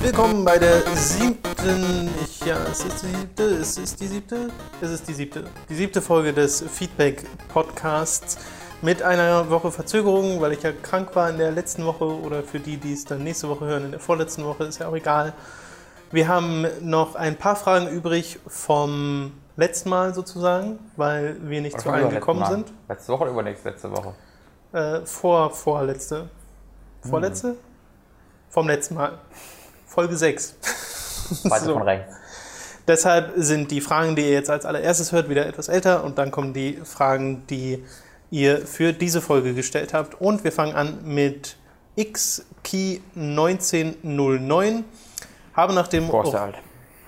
Willkommen bei der siebten, ich, ja, es ist die siebte, es ist die siebte, es ist die siebte, die siebte Folge des Feedback-Podcasts mit einer Woche Verzögerung, weil ich ja krank war in der letzten Woche oder für die, die es dann nächste Woche hören, in der vorletzten Woche, ist ja auch egal. Wir haben noch ein paar Fragen übrig vom letzten Mal sozusagen, weil wir nicht Oder zu allen gekommen Mal? sind. Letzte Woche oder übernächste letzte Woche? Äh, vor, vorletzte. Vorletzte? Vom letzten Mal. Folge 6. Weiter So. von rechts. Deshalb sind die Fragen, die ihr jetzt als allererstes hört, wieder etwas älter und dann kommen die Fragen, die ihr für diese Folge gestellt habt. Und wir fangen an mit XKey1909. Habe ist der alt.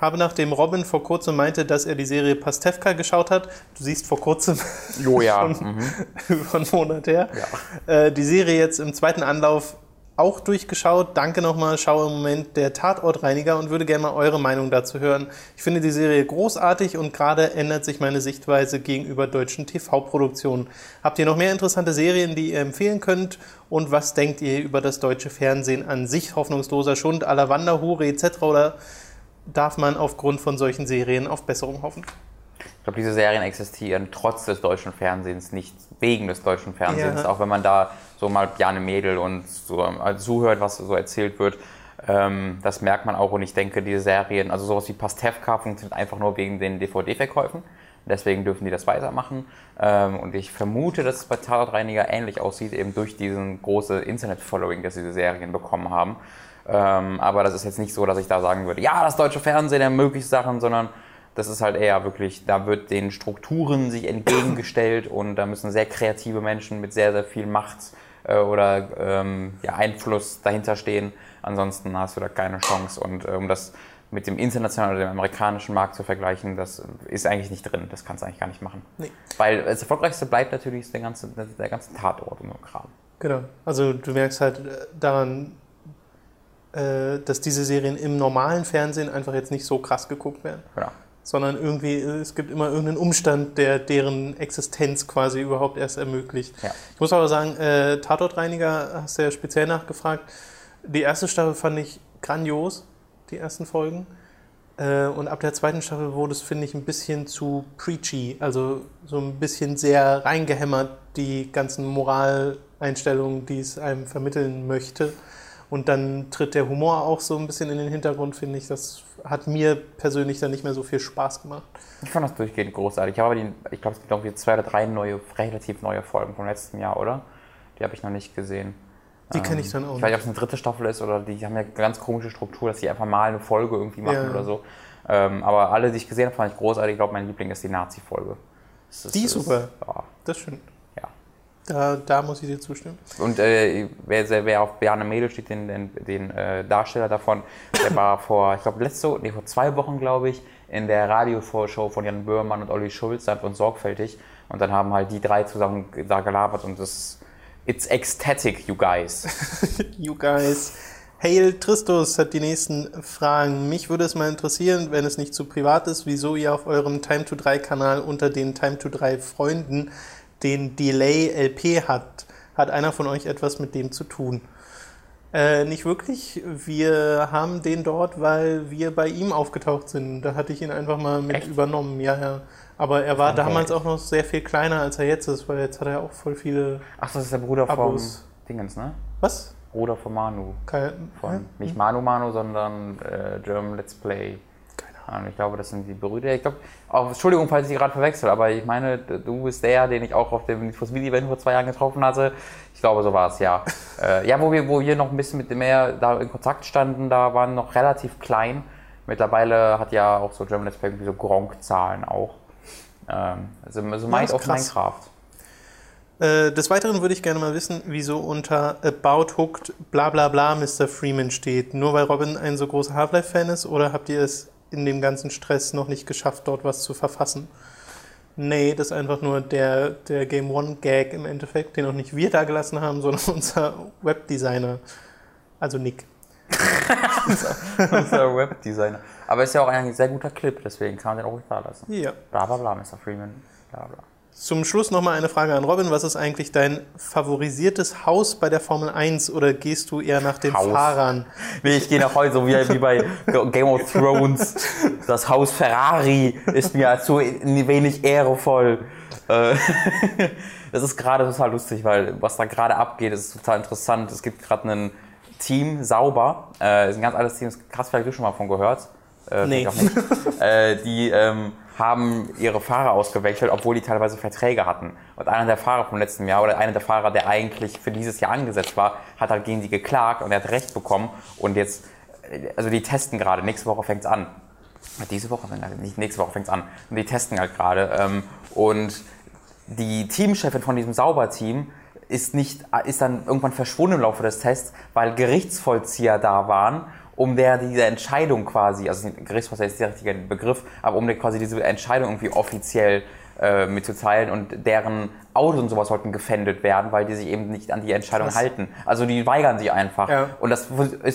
habe nachdem Robin vor kurzem meinte, dass er die Serie Pastewka geschaut hat, du siehst vor kurzem Jo, ja. Schon. Mhm. über einen Monat her, ja. äh, die Serie jetzt im zweiten Anlauf auch durchgeschaut. Danke nochmal, schaue im Moment der Tatortreiniger und würde gerne mal eure Meinung dazu hören. Ich finde die Serie großartig und gerade ändert sich meine Sichtweise gegenüber deutschen TV-Produktionen. Habt ihr noch mehr interessante Serien, die ihr empfehlen könnt? Und was denkt ihr über das deutsche Fernsehen an sich? Hoffnungsloser Schund, la Wanderhure etc. Oder darf man aufgrund von solchen Serien auf Besserung hoffen? Ich glaube, diese Serien existieren trotz des deutschen Fernsehens, nicht wegen des deutschen Fernsehens. Ja. Auch wenn man da so mal Bjarne Mädel und so äh, zuhört, was so erzählt wird. Ähm, das merkt man auch und ich denke, diese Serien, also sowas wie Pastewka funktioniert einfach nur wegen den DVD-Verkäufen. Deswegen dürfen die das weitermachen. Ähm, und ich vermute, dass es bei Tatortreiniger ähnlich aussieht, eben durch diesen große Internet-Following, das diese Serien bekommen haben. Ähm, aber das ist jetzt nicht so, dass ich da sagen würde, ja, das deutsche Fernsehen ermöglicht Sachen, sondern das ist halt eher wirklich, da wird den Strukturen sich entgegengestellt und da müssen sehr kreative Menschen mit sehr, sehr viel Macht äh, oder ähm, ja, Einfluss dahinter stehen. Ansonsten hast du da keine Chance. Und äh, um das mit dem internationalen oder dem amerikanischen Markt zu vergleichen, das ist eigentlich nicht drin. Das kannst du eigentlich gar nicht machen. Nee. Weil das Erfolgreichste bleibt natürlich der ganze, der ganze Tatort und so Kram. Genau. Also du merkst halt äh, daran, äh, dass diese Serien im normalen Fernsehen einfach jetzt nicht so krass geguckt werden, Ja. Sondern irgendwie, es gibt immer irgendeinen Umstand, der deren Existenz quasi überhaupt erst ermöglicht. Ja. Ich muss aber sagen, äh, Tatortreiniger hast du ja speziell nachgefragt. Die erste Staffel fand ich grandios, die ersten Folgen. Äh, und ab der zweiten Staffel wurde es, finde ich, ein bisschen zu preachy. Also so ein bisschen sehr reingehämmert, die ganzen Moraleinstellungen, die es einem vermitteln möchte. Und dann tritt der Humor auch so ein bisschen in den Hintergrund, finde ich. Das hat mir persönlich dann nicht mehr so viel Spaß gemacht. Ich fand das durchgehend großartig. Ich habe aber die, ich glaube, es gibt irgendwie zwei oder drei neue, relativ neue Folgen vom letzten Jahr, oder? Die habe ich noch nicht gesehen. Die kenne ich dann auch Ich weiß nicht, ob es eine dritte Staffel ist oder die haben ja eine ganz komische Struktur, dass sie einfach mal eine Folge irgendwie machen Ja. oder so. Ähm, aber alle, die ich gesehen habe, fand ich großartig. Ich glaube, mein Liebling ist die Nazi-Folge. Die ist super. Ja, Das stimmt. Da, da muss ich dir zustimmen. Und äh, wer, wer auf Bjarne Mädel steht, den, den, den äh, Darsteller davon, der war vor, ich glaube, letzte, nee, vor zwei Wochen, glaube ich, in der Radiovorschau von Jan Böhmermann und Olli Schulz, sanft und sorgfältig. Und dann haben halt die drei zusammen da gelabert und das It's ecstatic, you guys. You guys. Hail Tristus hat die nächsten Fragen. Mich würde es mal interessieren, wenn es nicht zu privat ist, wieso ihr auf eurem Time to 3 Kanal unter den Time to 3 Freunden den Delay LP hat. Hat einer von euch etwas mit dem zu tun? Äh, nicht wirklich. Wir haben den dort, weil wir bei ihm aufgetaucht sind. Da hatte ich ihn einfach mal mit Echt? übernommen. Ja, ja. Aber er war ich damals auch noch sehr viel kleiner, als er jetzt ist, weil jetzt hat er auch voll viele. Ach, das ist der Bruder Abos. vom Dingens, ne? Was? Bruder von Manu. Kein, Von nicht Manu Manu, sondern äh, German Let's Play. Ahnung. Ich glaube, das sind die Brüder. Ich glaube, auch, Entschuldigung, falls ich gerade verwechsel, aber ich meine, du bist der, den ich auch auf dem Need for Speed Event vor zwei Jahren getroffen hatte. Ich glaube, so war es, ja. äh, ja, wo wir, wo wir noch ein bisschen mit dem mehr da in Kontakt standen, da waren noch relativ klein. Mittlerweile hat ja auch so German Let's Play irgendwie so Gronk-Zahlen auch. Ähm, also, also ist auf. Minecraft. Äh, des Weiteren würde ich gerne mal wissen, wieso unter About Hooked bla bla bla Mr. Freeman steht. Nur weil Robin ein so großer Half-Life-Fan ist oder habt ihr es in dem ganzen Stress noch nicht geschafft, dort was zu verfassen? Nee, das ist einfach nur der, der Game One Gag im Endeffekt, den auch nicht wir da gelassen haben, sondern unser Webdesigner. Also Nick. unser Webdesigner. Aber ist ja auch ein sehr guter Clip, deswegen kann man den auch nicht da lassen. Ja. Bla bla bla, Mr. Freeman. Bla bla. Zum Schluss nochmal eine Frage an Robin. Was ist eigentlich dein favorisiertes Haus bei der Formel 1 oder gehst du eher nach den Haus. Fahrern? Nee, ich gehe nach heute so wie, wie bei Game of Thrones. Das Haus Ferrari ist mir zu wenig ehrevoll. Äh, Das ist gerade total lustig, weil was da gerade abgeht, ist total interessant. Es gibt gerade ein Team, Sauber, äh, ist ein ganz altes Team, krass, vielleicht hast du schon mal von gehört. Äh, Nee. äh, die ähm, haben ihre Fahrer ausgewechselt, obwohl die teilweise Verträge hatten. Und einer der Fahrer vom letzten Jahr oder einer der Fahrer, der eigentlich für dieses Jahr angesetzt war, hat halt gegen die geklagt und er hat Recht bekommen. Und jetzt, also die testen gerade, nächste Woche fängt's an. Diese Woche, nicht nächste Woche fängt's an. Und die testen halt gerade. Ähm, und die Teamchefin von diesem Sauberteam ist, nicht, ist dann irgendwann verschwunden im Laufe des Tests, weil Gerichtsvollzieher da waren, um der diese Entscheidung quasi, also Gerichtsvollzieher ist der richtige Begriff, aber um der quasi diese Entscheidung irgendwie offiziell äh, mitzuteilen und deren Autos und sowas sollten gefändet werden, weil die sich eben nicht an die Entscheidung Krass. halten. Also die weigern sich einfach. Ja. Und das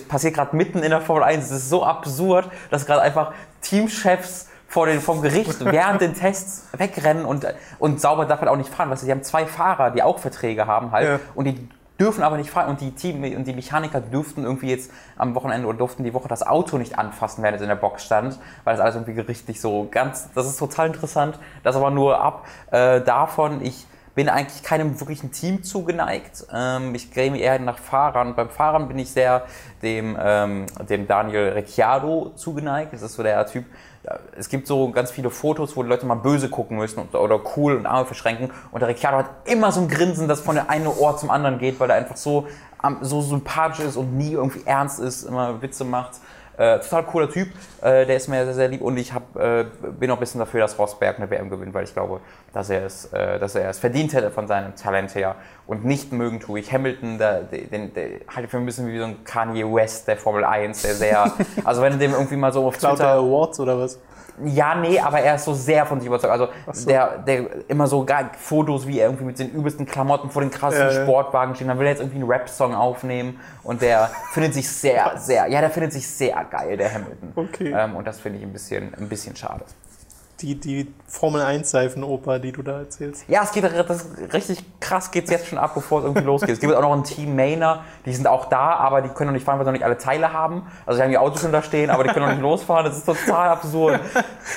passiert gerade mitten in der Formel 1. Es ist so absurd, dass gerade einfach Teamchefs vor den, vom Gericht während den Tests wegrennen und, und sauber darf halt auch nicht fahren. Weißt du, die haben zwei Fahrer, die auch Verträge haben halt Ja. und die dürfen aber nicht fahren und die Team und die Mechaniker dürften irgendwie jetzt am Wochenende oder durften die Woche das Auto nicht anfassen, während es in der Box stand, weil das alles irgendwie gerichtlich so ganz, das ist total interessant. Das aber nur ab äh, davon, ich bin eigentlich keinem wirklichen Team zugeneigt. Ähm, ich mir eher nach Fahrern. Beim Fahrern bin ich sehr dem, ähm, dem Daniel Ricciardo zugeneigt. Das ist so der Typ. Es gibt so ganz viele Fotos, wo die Leute mal böse gucken müssen oder cool und Arme verschränken. Und der Ricciardo hat immer so ein Grinsen, das von der einen Ohr zum anderen geht, weil er einfach so, am- so sympathisch ist und nie irgendwie ernst ist, immer Witze macht. Äh, total cooler Typ, äh, der ist mir sehr, sehr lieb und ich hab, äh, bin auch ein bisschen dafür, dass Rosberg eine WM gewinnt, weil ich glaube, dass er es, äh, dass er es verdient hätte von seinem Talent her und nicht mögen tue ich Hamilton, der, den, der halte ich für ein bisschen wie so ein Kanye West der Formel 1, der sehr, also wenn du dem irgendwie mal so auf Twitter, Awards oder was? Ja, nee, aber er ist so sehr von sich überzeugt. Also so. der, der immer so gar Fotos, wie er irgendwie mit den übelsten Klamotten vor den krassen ja. Sportwagen steht. Dann will er jetzt irgendwie einen Rap-Song aufnehmen und der findet sich sehr, sehr, ja, der findet sich sehr geil, der Hamilton. Okay. Ähm, und das finde ich ein bisschen, ein bisschen schade. Die, die Formel 1 Seifenoper, die du da erzählst. Ja, es geht das richtig krass geht's jetzt schon ab, bevor es irgendwie losgeht. Es gibt auch noch ein Team Mainer, die sind auch da, aber die können noch nicht fahren, weil sie noch nicht alle Teile haben. Also die haben die Autos schon da stehen, aber die können noch nicht losfahren. Das ist total absurd.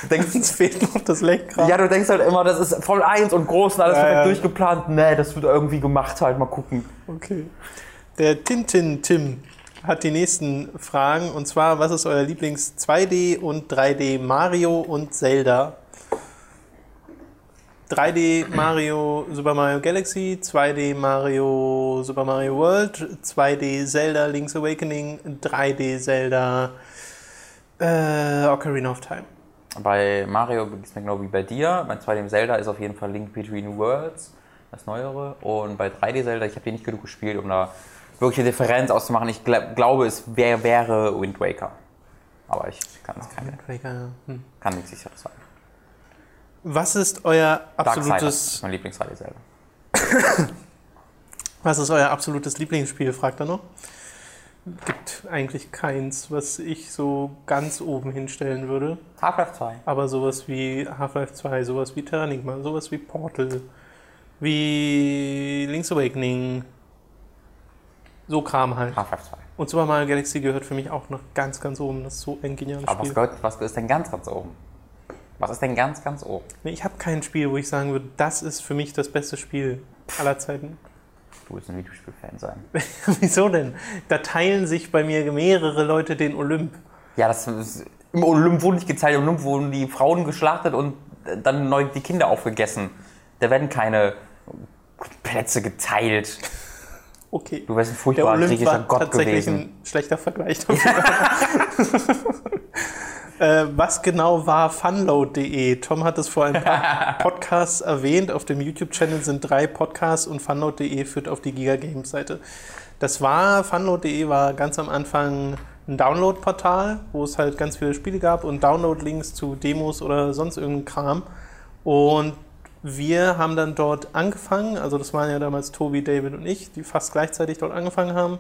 Du denkst, Uns fehlt noch das Lenkrad. Ja, du denkst halt immer, das ist Formel 1 und groß und alles Ja, ja. durchgeplant. Nee, das wird irgendwie gemacht halt, mal gucken. Okay. Der Tintin Tim hat die nächsten Fragen und zwar, was ist euer Lieblings 2D und 3D Mario und Zelda? 3D Mario Super Mario Galaxy, 2D Mario Super Mario World, 2D Zelda Link's Awakening, 3D Zelda äh, Ocarina of Time. Bei Mario geht es mir genau wie bei dir. Bei 2D Zelda ist auf jeden Fall Link Between Worlds, das Neuere. Und bei 3D Zelda, ich habe die nicht genug gespielt, um da wirklich eine Differenz auszumachen. Ich gl glaube, es wär, wäre Wind Waker. Aber ich kann es keine, Wind Waker. Hm. kann nichts sicheres sagen. Was ist euer Darksiders absolutes ist mein Lieblings 3D Zelda. Was ist euer absolutes Lieblingsspiel, fragt er noch. Gibt eigentlich keins, was ich so ganz oben hinstellen würde. Half-Life 2. Aber sowas wie Half-Life 2, sowas wie Terranigma, sowas wie Portal, wie Link's Awakening. So Kram halt. Half-Life 2. Und Super Mario Galaxy gehört für mich auch noch ganz, ganz oben. Das ist so ein geniales Aber was, Spiel. gehört, was ist denn ganz, ganz oben? Was ist denn ganz, ganz oben? Nee, ich habe kein Spiel, wo ich sagen würde, das ist für mich das beste Spiel aller Zeiten. Du willst ein Videospiel-Fan sein. Wieso denn? Da teilen sich bei mir mehrere Leute den Olymp. Ja, das ist, im Olymp wurden nicht geteilt, im Olymp wurden die Frauen geschlachtet und dann neu die Kinder aufgegessen. Da werden keine Plätze geteilt. Okay. Du wärst ein Der furchtbarer Olymp griechischer war Gott tatsächlich gewesen. ein schlechter Vergleich. äh, was genau war funload.de? Tom hat es vor ein paar Podcasts erwähnt. Auf dem YouTube-Channel sind drei Podcasts und funload.de führt auf die Giga Games Seite. Das war, funload.de war ganz am Anfang ein Download-Portal, wo es halt ganz viele Spiele gab und Download-Links zu Demos oder sonst irgendeinem Kram. Und wir haben dann dort angefangen, also das waren ja damals Tobi, David und ich, die fast gleichzeitig dort angefangen haben,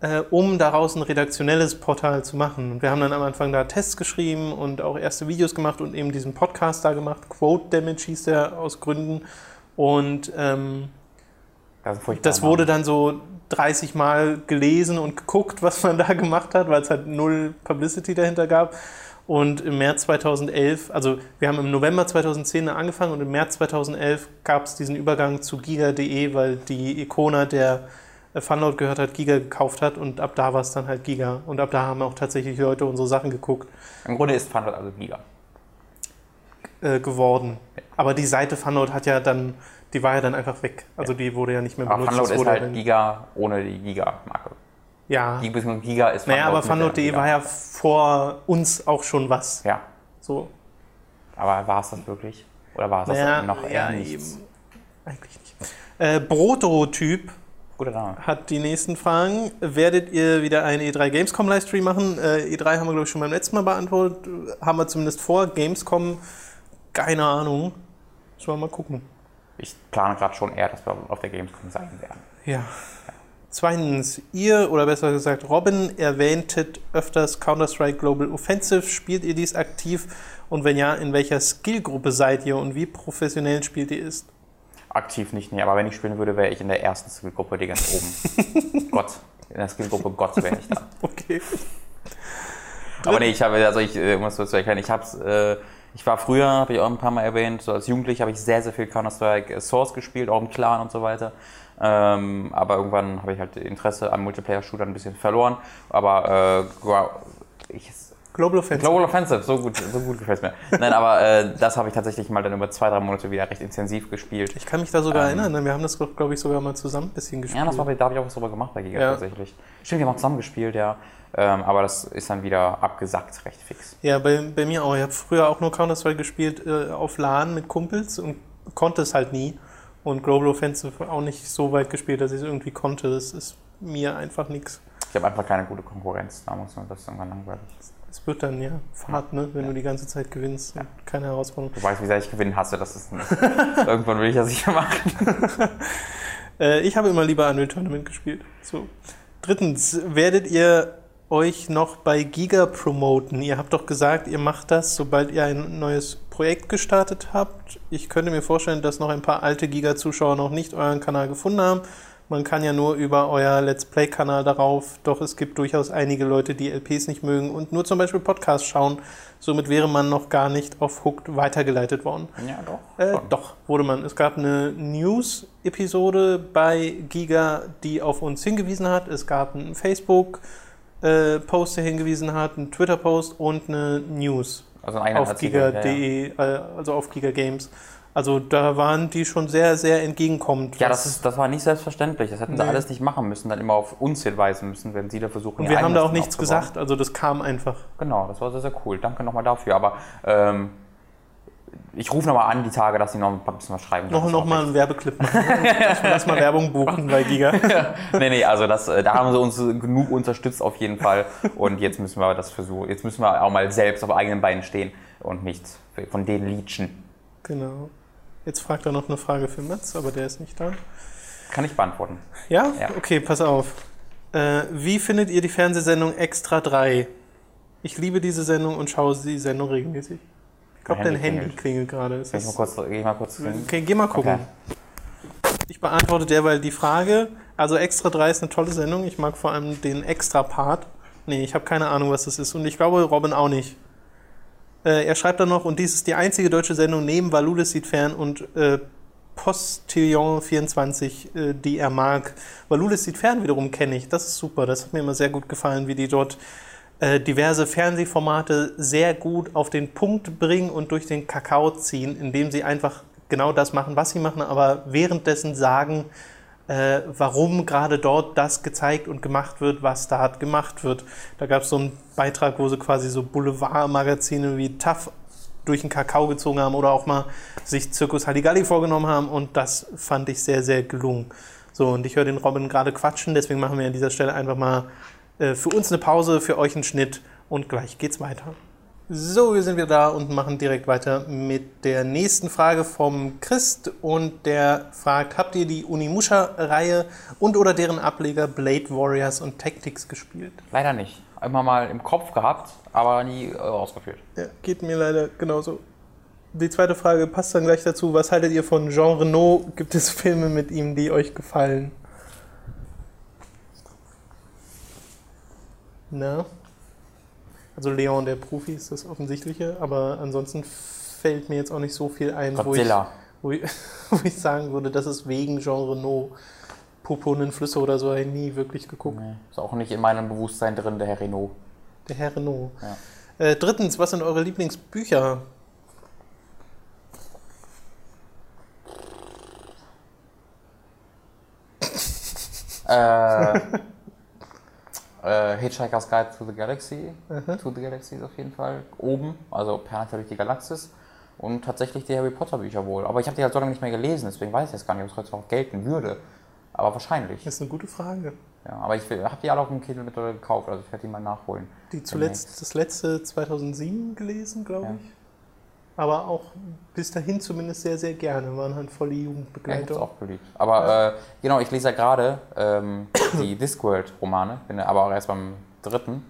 äh, um daraus ein redaktionelles Portal zu machen. Und wir haben dann am Anfang da Tests geschrieben und auch erste Videos gemacht und eben diesen Podcast da gemacht. Quote Damage hieß der aus Gründen. Und ähm, Das, das wurde dann so 30 Mal gelesen und geguckt, was man da gemacht hat, weil es halt null Publicity dahinter gab. Und im März 2011, also wir haben im November 2010 angefangen und im März 2011 gab es diesen Übergang zu giga.de, weil die Ikona, der äh, Funload gehört hat, Giga gekauft hat und ab da war es dann halt Giga. Und ab da haben auch tatsächlich Leute unsere Sachen geguckt, Im Grunde ist Funload also Giga. äh, geworden. Aber die Seite Funload hat ja dann, die war ja dann einfach weg. Also die wurde ja nicht mehr Aber benutzt. Funload Das ist wurde halt Giga ohne die Giga-Marke. Ja. Giga ist Naja, aber Funload.de Giga. war ja vor uns auch schon was. Ja, So. aber war es das wirklich? Oder war es das Naja, noch eher ja, nichts? eben. Eigentlich nicht. Äh, Broto-Typ hat die nächsten Fragen. Werdet ihr wieder einen E3 Gamescom Livestream machen? Äh, E3 haben wir, glaube ich, schon beim letzten Mal beantwortet. Haben wir zumindest vor. Gamescom, keine Ahnung. Müssen wir mal gucken. Ich plane gerade schon eher, dass wir auf der Gamescom sein werden. Ja. Zweitens, ihr oder besser gesagt Robin erwähntet öfters Counter-Strike Global Offensive. Spielt ihr dies aktiv? Und wenn ja, in welcher Skillgruppe seid ihr und wie professionell spielt ihr es? Aktiv nicht, nee, aber wenn ich spielen würde, wäre ich in der ersten Skillgruppe, die ganz oben. Gott. In der Skillgruppe Gott wäre ich da. Okay. Aber nee, ich habe, also ich äh, muss dazu erklären, ich hab's, äh, ich war früher, habe ich auch ein paar Mal erwähnt, so als Jugendlicher habe ich sehr, sehr viel Counter-Strike äh, Source gespielt, auch im Clan und so weiter. Ähm, aber irgendwann habe ich halt Interesse am Multiplayer-Shooter ein bisschen verloren. Aber äh, ich, Global Offensive. Global Offensive, so gut, so gut gefällt mir. Nein, aber äh, das habe ich tatsächlich mal dann über zwei, drei Monate wieder recht intensiv gespielt. Ich kann mich da sogar erinnern, ne? wir haben das, glaube ich, sogar mal zusammen ein bisschen gespielt. Ja, das war, da habe ich auch was drüber gemacht bei Giga Ja. tatsächlich. Stimmt, wir haben auch zusammen gespielt, ja. Ähm, aber das ist dann wieder abgesackt, recht fix. Ja, bei, bei mir auch. Ich habe früher auch nur Counter-Strike gespielt äh, auf LAN mit Kumpels und konnte es halt nie. Und Global Offensive auch nicht so weit gespielt, dass ich es irgendwie konnte. Das ist mir einfach nichts. Ich habe einfach keine gute Konkurrenz. Da muss man das ist irgendwann langweilig. Es wird dann ja Fahrt, ne? wenn du die ganze Zeit gewinnst und keine Herausforderung. Du weißt, wie sehr ich gewinnen hasse, das ist nicht. Irgendwann will ich das sicher machen. Äh, ich habe immer lieber Unreal Tournament gespielt. So. Drittens, werdet ihr euch noch bei Giga promoten? Ihr habt doch gesagt, ihr macht das, sobald ihr ein neues Projekt gestartet habt. Ich könnte mir vorstellen, dass noch ein paar alte Giga-Zuschauer noch nicht euren Kanal gefunden haben. Man kann ja nur über euer Let's Play-Kanal darauf, doch es gibt durchaus einige Leute, die LPs nicht mögen und nur zum Beispiel Podcasts schauen. Somit wäre man noch gar nicht auf Hooked weitergeleitet worden. Ja, doch. Äh, doch, wurde man. Es gab eine News-Episode bei Giga, die auf uns hingewiesen hat. Es gab einen Facebook-Post, der hingewiesen hat, einen Twitter-Post und eine News Also auf Artikel, ja, ja. giga.de, äh, also auf Giga Games. Also da waren die schon sehr, sehr entgegenkommend. Ja, das, ist, das war nicht selbstverständlich. Das hätten sie Nee. alles nicht machen müssen, dann immer auf uns hinweisen müssen, wenn sie da versuchen. und wir haben da auch nichts aufzubauen. gesagt, also das kam einfach. Genau, das war sehr, sehr cool. Danke nochmal dafür. Aber ähm, ich rufe nochmal an die Tage, dass sie noch ein bisschen was schreiben. Noch, noch mal einen Werbeclip machen. Lass mal- Lass mal Werbung buchen bei Giga. nee, nee, also das, äh, da haben sie uns genug unterstützt auf jeden Fall. Und jetzt müssen wir das versuchen. Jetzt müssen wir auch mal selbst auf eigenen Beinen stehen und nicht von denen leechen. Genau. Jetzt fragt er noch eine Frage für Mats, aber der ist nicht da. Kann ich beantworten. Ja? Ja. Okay, pass auf. Äh, wie findet ihr die Fernsehsendung Extra 3? Ich liebe diese Sendung und schaue die Sendung regelmäßig. Ich glaube, dein Handy klingelt gerade. Ist ich mal kurz, geh mal kurz? Okay, geh mal gucken. Okay. Ich beantworte derweil die Frage. Also Extra 3 ist eine tolle Sendung. Ich mag vor allem den Extra-Part. Nee, ich habe keine Ahnung, was das ist. Und ich glaube, Robin auch nicht. Äh, er schreibt dann noch, und dies ist die einzige deutsche Sendung neben Valulis sieht fern und äh, Postillon 24, äh, die er mag. Valulis sieht fern wiederum kenne ich. Das ist super. Das hat mir immer sehr gut gefallen, wie die dort äh, diverse Fernsehformate sehr gut auf den Punkt bringen und durch den Kakao ziehen, indem sie einfach genau das machen, was sie machen, aber währenddessen sagen, äh, warum gerade dort das gezeigt und gemacht wird, was da gemacht wird. Da gab es so einen Beitrag, wo sie quasi so Boulevardmagazine wie TAF durch den Kakao gezogen haben oder auch mal sich Zirkus Halligalli vorgenommen haben und das fand ich sehr, sehr gelungen. So, und ich höre den Robin gerade quatschen, deswegen machen wir an dieser Stelle einfach mal für uns eine Pause, für euch einen Schnitt und gleich geht's weiter. So, wir sind wieder da und machen direkt weiter mit der nächsten Frage vom Christ. Und der fragt, habt ihr die Unimusha-Reihe und oder deren Ableger Blade Warriors und Tactics gespielt? Leider nicht. Immer mal im Kopf gehabt, aber nie äh, ausgeführt. Ja, geht mir leider genauso. Die zweite Frage passt dann gleich dazu. Was haltet ihr von Jean Renault? Gibt es Filme mit ihm, die euch gefallen? Na? Also Leon der Profi ist das Offensichtliche, aber ansonsten fällt mir jetzt auch nicht so viel ein, wo ich, wo, ich, wo ich sagen würde, das ist wegen Jean Renault. Poponen Flüsse oder so habe ich nie wirklich geguckt. Nee, ist auch nicht in meinem Bewusstsein drin, der Herr Renault. Der Herr Renault. Ja. Äh, drittens, was sind eure Lieblingsbücher? äh, äh, Hitchhiker's Guide to the Galaxy. To the Galaxy ist auf jeden Fall oben. Also Pernatal durch die Galaxis. Und tatsächlich die Harry Potter Bücher wohl. Aber ich habe die halt so lange nicht mehr gelesen, deswegen weiß ich jetzt gar nicht, ob es heute noch gelten würde. Aber wahrscheinlich. Das ist eine gute Frage. Ja, aber ich habe die alle auf dem Kindle mit gekauft, also ich werde die mal nachholen. Die zuletzt, das letzte 2007 gelesen, glaube Ja. ich. Aber auch bis dahin zumindest sehr, sehr gerne. Waren halt volle Ja, ich Jugendbegleitung. auch beliebt. Aber äh, genau, ich lese ja gerade ähm, die Discworld-Romane, bin aber auch erst beim dritten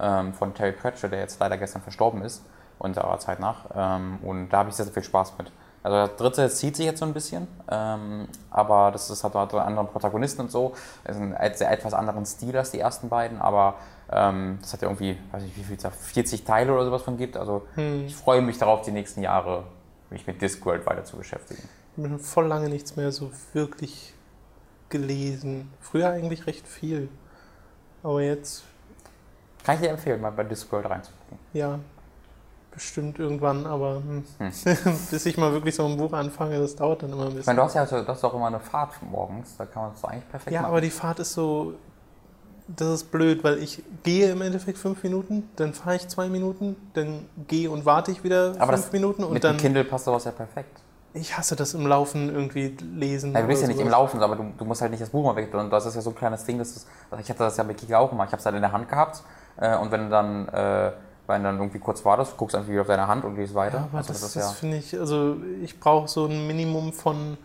ähm, von Terry Pratchett, der jetzt leider gestern verstorben ist, unserer Zeit nach. Ähm, und da habe ich sehr, sehr viel Spaß mit. Also das dritte zieht sich jetzt so ein bisschen, ähm, aber das ist halt einen anderen Protagonisten und so. Es ist ein et- sehr etwas anderen Stil als die ersten beiden, aber das hat ja irgendwie, weiß ich wie viel, 40 Teile oder sowas von gibt. Also Hm. ich freue mich darauf, die nächsten Jahre mich mit Discworld weiter zu beschäftigen. Ich habe voll lange nichts mehr so wirklich gelesen. Früher eigentlich recht viel. Aber jetzt, Kann ich dir empfehlen, mal bei Discworld reinzugucken. ja, bestimmt irgendwann. Aber hm. Hm. bis ich mal wirklich so ein Buch anfange, das dauert dann immer ein Ich bisschen. meine, du hast ja so, du hast auch immer eine Fahrt morgens, da kann man das eigentlich perfekt Ja, machen. aber die Fahrt ist so. Das ist blöd, weil ich gehe im Endeffekt fünf Minuten, dann fahre ich zwei Minuten, dann gehe und warte ich wieder Aber fünf das- Minuten und Mit dann. dem Kindle passt sowas ja perfekt. Ich hasse das im Laufen irgendwie lesen. Ja, du bist ja nicht im sowas. Laufen, aber du, du musst halt nicht das Buch mal weg. Und das ist ja so ein kleines Ding, das ist, also ich hatte das ja bei Kika auch immer. Ich habe es halt in der Hand gehabt äh, und wenn du dann, äh, wenn dann irgendwie kurz wartest, guckst einfach wieder auf deine Hand und gehst weiter. Ja, aber also das, das, das, ja. finde ich, also ich brauche so ein Minimum von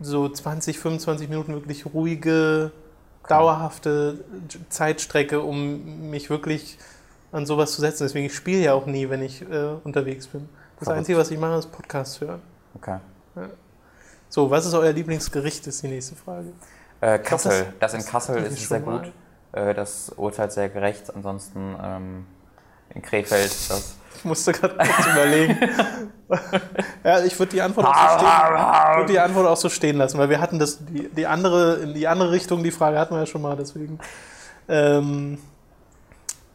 so 20, 25 Minuten wirklich ruhige, dauerhafte Zeitstrecke, um mich wirklich an sowas zu setzen. Deswegen, ich spiele ja auch nie, wenn ich äh, unterwegs bin. Das Verrückt. Einzige, was ich mache, ist Podcast hören. Okay. So, was ist euer Lieblingsgericht, ist die nächste Frage. Äh, glaub, Kassel, das- das, in Kassel das ist sehr mal- gut. Äh, das urteilt sehr gerecht. Ansonsten ähm, in Krefeld, das. Ich musste gerade kurz überlegen. Ja, ich würde die Antwort auch so stehen. Ich würde die Antwort auch so stehen lassen, weil wir hatten das, die, die andere, in die andere Richtung, die Frage hatten wir ja schon mal, deswegen. Ähm,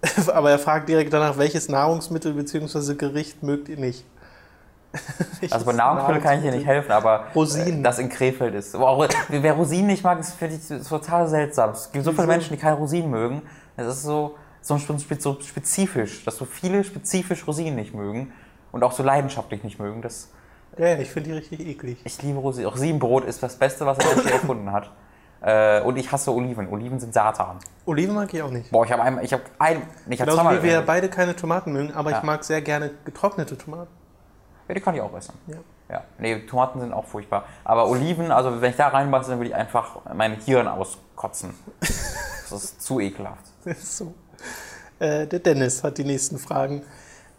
aber er fragt direkt danach, welches Nahrungsmittel bzw. Gericht mögt ihr nicht? Also bei Nahrungsmitteln kann ich dir nicht helfen, aber Rosinen. äh, das in Krefeld ist. Auch, wer Rosinen nicht mag, ist finde ich total seltsam. Es gibt so viele? Menschen, die keine Rosinen mögen. Das ist so, so spezifisch, dass so viele spezifisch Rosinen nicht mögen und auch so leidenschaftlich nicht mögen. Das, Ja, ich finde die richtig eklig. ich liebe Rosinen. Rosinenbrot ist das Beste, was Mensch je erfunden hat. Äh, und ich hasse Oliven. Oliven sind Satan. Oliven mag ich auch nicht. Boah, ich habe einmal, ich habe ein, ich habe zweimal. wie wir beide keine Tomaten mögen, aber Ja. ich mag sehr gerne getrocknete Tomaten. Ja, die kann ich auch essen. Ja. Ja, nee, Tomaten sind auch furchtbar. Aber Oliven, also wenn ich da reinbeiße, dann würde ich einfach mein Hirn auskotzen. Das ist zu ekelhaft. so. Äh, der Dennis hat die nächsten Fragen.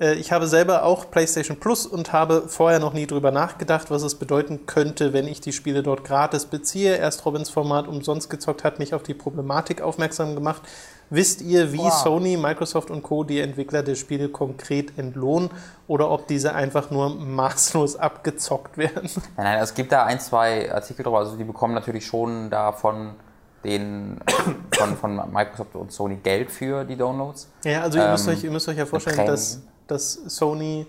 Äh, ich habe selber auch PlayStation Plus und habe vorher noch nie drüber nachgedacht, was es bedeuten könnte, wenn ich die Spiele dort gratis beziehe. Erst Robins Format umsonst gezockt hat mich auf die Problematik aufmerksam gemacht. Wisst ihr, wie Wow. Sony, Microsoft und Co. die Entwickler der Spiele konkret entlohnen oder ob diese einfach nur maßlos abgezockt werden? Nein, nein, es gibt da ein, zwei Artikel drüber. Also die bekommen natürlich schon da von den von, von Microsoft und Sony Geld für die Downloads. Ja, also ihr, müsst Ähm, euch, ihr müsst euch ja vorstellen, dass, dass Sony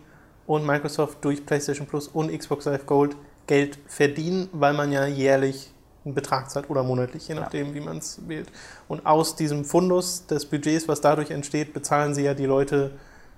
und Microsoft durch PlayStation Plus und Xbox Live Gold Geld verdienen, weil man ja jährlich einen Betrag zahlt oder monatlich, je nachdem, wie man es wählt. Und aus diesem Fundus des Budgets, was dadurch entsteht, bezahlen sie ja die Leute,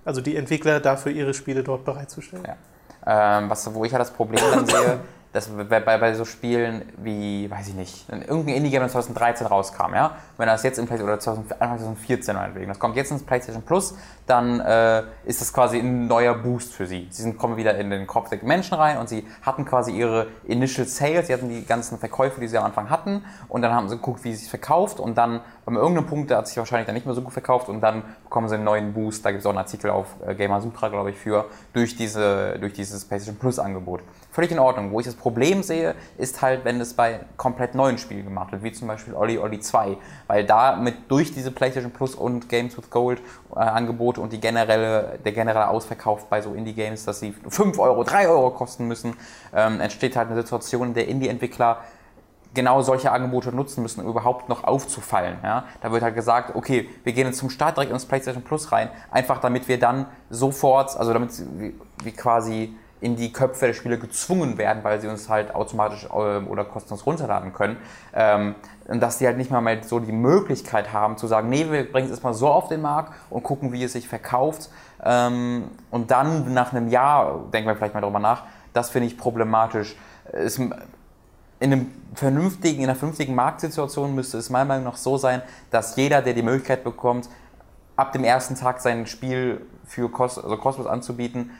also die Entwickler, dafür ihre Spiele dort bereitzustellen. Ja. Ähm, was, wo ich ja das Problem dann sehe, dass bei, bei, bei so Spielen wie, weiß ich nicht, irgendein Indie-Game, das 2013 rauskam, ja, wenn das jetzt im PlayStation, oder 2000, Anfang 2014 meinetwegen, das kommt jetzt ins PlayStation Plus, dann äh, ist das quasi ein neuer Boost für sie. Sie sind, kommen wieder in den Kopf der Menschen rein und sie hatten quasi ihre Initial Sales, sie hatten die ganzen Verkäufe, die sie am Anfang hatten und dann haben sie geguckt, wie sie sich verkauft und dann bei irgendeinem Punkt, hat sich wahrscheinlich dann nicht mehr so gut verkauft und dann bekommen sie einen neuen Boost, da gibt es auch einen Artikel auf äh, Gamer Sutra, glaube ich, für, durch, diese, durch dieses PlayStation Plus Angebot. Völlig in Ordnung. Wo ich das Problem sehe, ist halt, wenn es bei komplett neuen Spielen gemacht wird, wie zum Beispiel Olli Olli 2, weil da mit durch diese PlayStation Plus und Games with Gold äh, Angebote und die generelle, der generelle Ausverkauf bei so Indie-Games, dass sie 5 Euro, 3 Euro kosten müssen, ähm, entsteht halt eine Situation, in der Indie-Entwickler genau solche Angebote nutzen müssen, um überhaupt noch aufzufallen. Ja? Da wird halt gesagt, okay, wir gehen jetzt zum Start direkt ins PlayStation Plus rein, einfach damit wir dann sofort, also damit wir quasi in die Köpfe der Spieler gezwungen werden, weil sie uns halt automatisch ähm, oder kostenlos runterladen können. Ähm, dass die halt nicht mal mehr so die Möglichkeit haben zu sagen, nee, wir bringen es erstmal so auf den Markt und gucken, wie es sich verkauft. Ähm, und dann nach einem Jahr denken wir vielleicht mal darüber nach. Das finde ich problematisch. Es, in, einem vernünftigen, in einer vernünftigen Marktsituation müsste es meiner Meinung nach so sein, dass jeder, der die Möglichkeit bekommt, ab dem ersten Tag sein Spiel für Kost, also kostenlos anzubieten,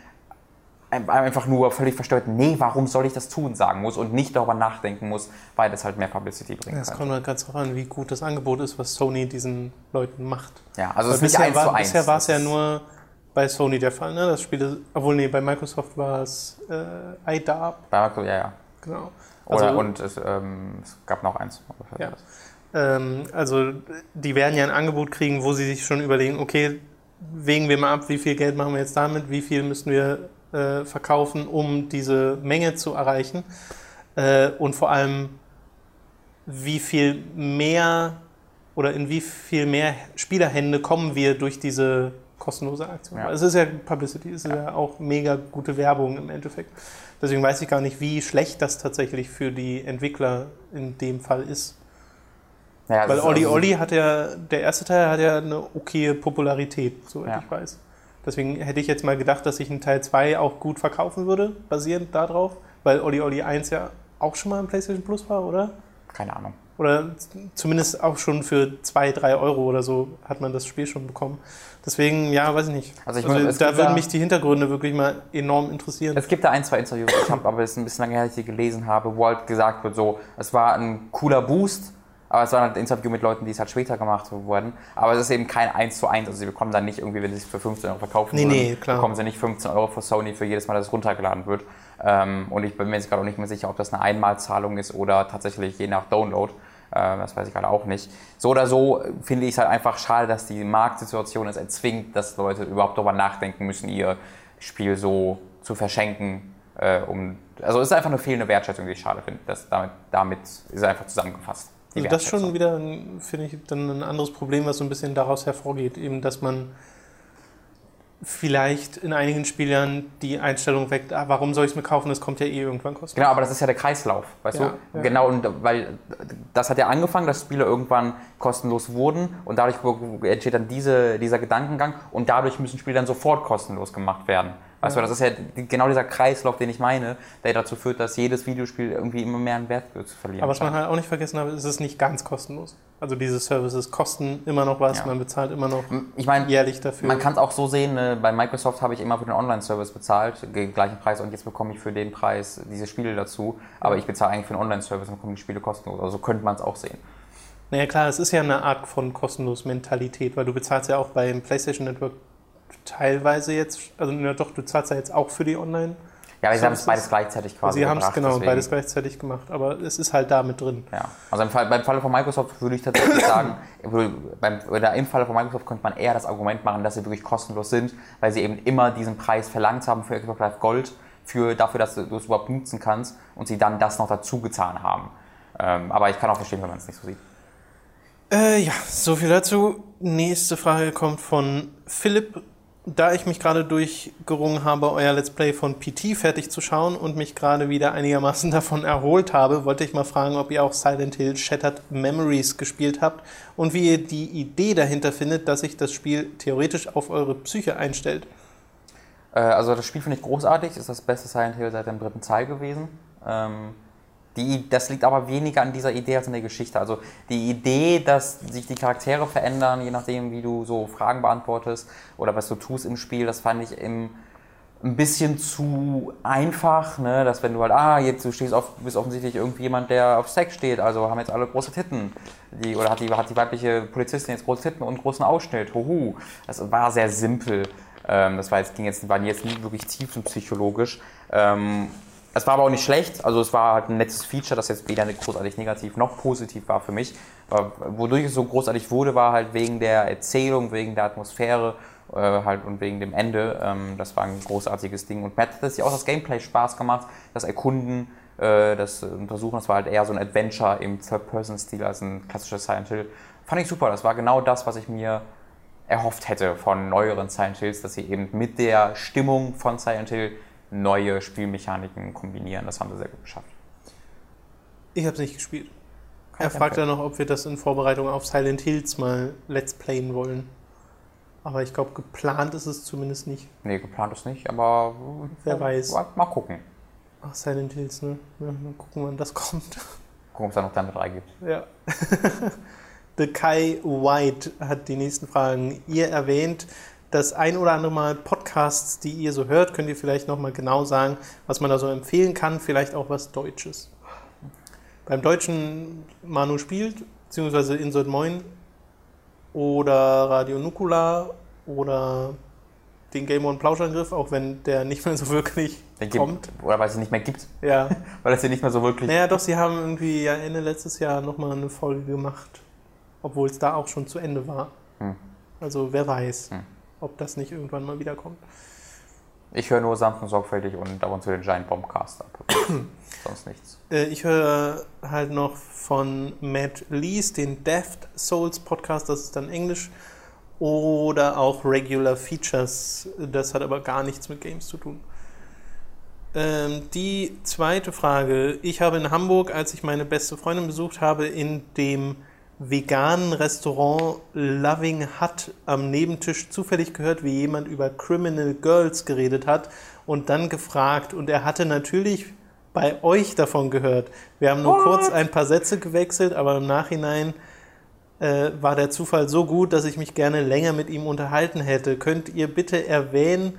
einfach nur völlig verstört, nee, warum soll ich das tun, sagen muss und nicht darüber nachdenken muss, weil das halt mehr Publicity bringt. Es kommt halt ganz darauf an, wie gut das Angebot ist, was Sony diesen Leuten macht. Ja, also es ist nicht eins war, zu eins. Bisher war es ja nur bei Sony der Fall, ne? Das Spiel, obwohl nee, bei Microsoft war es äh, iDarb. Bei Microsoft, ja, ja. Genau. Also, Oder, und es, ähm, es, gab noch eins. Ja. Ähm, also die werden ja ein Angebot kriegen, wo sie sich schon überlegen, okay, wägen wir mal ab, wie viel Geld machen wir jetzt damit, wie viel müssen wir äh, verkaufen, um diese Menge zu erreichen. Äh, und vor allem, wie viel mehr oder in wie viel mehr Spielerhände kommen wir durch diese kostenlose Aktion. Ja. Es ist ja Publicity, es ist ja. ja auch mega gute Werbung im Endeffekt. Deswegen weiß ich gar nicht, wie schlecht das tatsächlich für die Entwickler in dem Fall ist. Ja, Weil Olli also Olli hat ja, der erste Teil hat ja eine okaye Popularität, soweit ja. ich weiß. Deswegen hätte ich jetzt mal gedacht, dass sich ein Teil 2 auch gut verkaufen würde, basierend darauf, weil Oli Oli 1 ja auch schon mal im PlayStation Plus war, oder? Keine Ahnung. Oder zumindest auch schon für 2, 3 Euro oder so hat man das Spiel schon bekommen. Deswegen, ja, weiß ich nicht. Also, ich also da würden mich die Hintergründe wirklich mal enorm interessieren. Es gibt da ein, zwei Interviews, ich habe aber es ist ein bisschen lange her, dass ich die gelesen habe, wo halt gesagt wird, so, es war ein cooler Boost, aber es war halt ein Interview mit Leuten, die es halt später gemacht wurden. Aber es ist eben kein 1 zu 1. Also sie bekommen dann nicht irgendwie, wenn sie es für 15 Euro verkaufen nee, nee, klar. bekommen sie nicht 15 Euro für Sony für jedes Mal, dass es runtergeladen wird. Ähm, und ich bin mir jetzt gerade auch nicht mehr sicher, ob das eine Einmalzahlung ist oder tatsächlich je nach Download. Äh, das weiß ich gerade auch nicht. So oder so finde ich es halt einfach schade, dass die Marktsituation es erzwingt, dass Leute überhaupt darüber nachdenken müssen, ihr Spiel so zu verschenken. Äh, um, also es ist einfach eine fehlende Wertschätzung, die ich schade finde. damit, damit ist es einfach zusammengefasst. Also das ist schon wieder, finde ich, dann ein anderes Problem, was so ein bisschen daraus hervorgeht, eben, dass man vielleicht in einigen Spielern die Einstellung weckt, ah, warum soll ich es mir kaufen, das kommt ja eh irgendwann kostenlos. Genau, aber das ist ja der Kreislauf, weißt ja, du? Ja. Genau, und weil das hat ja angefangen, dass Spiele irgendwann kostenlos wurden und dadurch entsteht dann diese, dieser Gedankengang und dadurch müssen Spiele dann sofort kostenlos gemacht werden. Weißt ja. du, das ist ja genau dieser Kreislauf, den ich meine, der dazu führt, dass jedes Videospiel irgendwie immer mehr an Wert zu verlieren Aber was man halt auch nicht vergessen hat, ist es nicht ganz kostenlos. Also diese Services kosten immer noch was, ja. man bezahlt immer noch ich mein, jährlich dafür. Man kann es auch so sehen, ne, bei Microsoft habe ich immer für den Online-Service bezahlt, den gleichen Preis und jetzt bekomme ich für den Preis diese Spiele dazu, aber ich bezahle eigentlich für den Online-Service und bekomme die Spiele kostenlos. Also so könnte man es auch sehen. Naja klar, es ist ja eine Art von kostenlos Mentalität, weil du bezahlst ja auch beim PlayStation Network teilweise jetzt, also ja doch, du zahlst ja jetzt auch für die Online. Ja, aber sie haben es beides gleichzeitig quasi Sie haben es genau deswegen. beides gleichzeitig gemacht, aber es ist halt da mit drin. Ja, also im Fall, beim Falle von Microsoft würde ich tatsächlich sagen, beim, oder im Falle von Microsoft könnte man eher das Argument machen, dass sie wirklich kostenlos sind, weil sie eben immer diesen Preis verlangt haben für Xbox Live Gold, für, dafür, dass du es überhaupt nutzen kannst und sie dann das noch dazu getan haben. Ähm, aber ich kann auch verstehen, wenn man es nicht so sieht. Äh, ja, so viel dazu. Nächste Frage kommt von Philipp da ich mich gerade durchgerungen habe, euer Let's Play von PT fertig zu schauen und mich gerade wieder einigermaßen davon erholt habe, wollte ich mal fragen, ob ihr auch Silent Hill Shattered Memories gespielt habt und wie ihr die Idee dahinter findet, dass sich das Spiel theoretisch auf eure Psyche einstellt. Äh, also das Spiel finde ich großartig, ist das beste Silent Hill seit dem dritten Teil gewesen. Ähm, die, das liegt aber weniger an dieser Idee als an der Geschichte. Also die Idee, dass sich die Charaktere verändern, je nachdem, wie du so Fragen beantwortest oder was du tust im Spiel, das fand ich im, ein bisschen zu einfach, ne? dass wenn du halt, ah, jetzt du stehst auf, bist offensichtlich irgendwie jemand, der auf Sex steht, also haben jetzt alle große Titten, die, oder hat die, hat die weibliche Polizistin jetzt große Titten und großen Ausschnitt, huhu. Das war sehr simpel. Ähm, das war jetzt, ging jetzt, waren jetzt nicht wirklich tiefenpsychologisch. Ähm, es war aber auch nicht schlecht, also es war halt ein nettes Feature, das jetzt weder großartig negativ noch positiv war für mich. Aber wodurch es so großartig wurde, war halt wegen der Erzählung, wegen der Atmosphäre äh, halt und wegen dem Ende. Ähm, das war ein großartiges Ding. Und mir hat tatsächlich auch das Gameplay Spaß gemacht, das Erkunden, äh, das Untersuchen. Das war halt eher so ein Adventure im Third-Person-Stil als ein klassisches Silent Hill. Fand ich super. Das war genau das, was ich mir erhofft hätte von neueren Silent Hills, dass sie eben mit der Stimmung von Silent Hill neue Spielmechaniken kombinieren. Das haben sie sehr gut geschafft. Ich habe es nicht gespielt. Kein er fragt ja noch, ob wir das in Vorbereitung auf Silent Hills mal Let's Playen wollen. Aber ich glaube, geplant ist es zumindest nicht. Nee, geplant ist nicht, aber wer weiß. Mal gucken. Ach, Silent Hills, ne? Ja, mal gucken, wann das kommt. Gucken, ob es da noch dann 3 gibt. Ja. The Kai White hat die nächsten Fragen. Ihr erwähnt, das ein oder andere Mal Podcasts, die ihr so hört, könnt ihr vielleicht nochmal genau sagen, was man da so empfehlen kann, vielleicht auch was Deutsches. Beim Deutschen Manu spielt, beziehungsweise Insert Moin oder Radio Nukula oder den Game One Plauschangriff, auch wenn der nicht mehr so wirklich den kommt. Oder weil es ihn nicht mehr gibt. Ja. weil es ihn nicht mehr so wirklich. Naja, doch, sie haben irgendwie ja Ende letztes Jahr nochmal eine Folge gemacht. Obwohl es da auch schon zu Ende war. Hm. Also wer weiß. Hm ob das nicht irgendwann mal wiederkommt. Ich höre nur sanft und sorgfältig und ab und zu den Giant Bombcast ab. Sonst nichts. Äh, ich höre halt noch von Matt Lees den Deft Souls Podcast, das ist dann Englisch. Oder auch Regular Features. Das hat aber gar nichts mit Games zu tun. Ähm, die zweite Frage. Ich habe in Hamburg, als ich meine beste Freundin besucht habe, in dem veganen Restaurant Loving Hut am Nebentisch zufällig gehört, wie jemand über Criminal Girls geredet hat und dann gefragt. Und er hatte natürlich bei euch davon gehört. Wir haben nur What? kurz ein paar Sätze gewechselt, aber im Nachhinein äh, war der Zufall so gut, dass ich mich gerne länger mit ihm unterhalten hätte. Könnt ihr bitte erwähnen,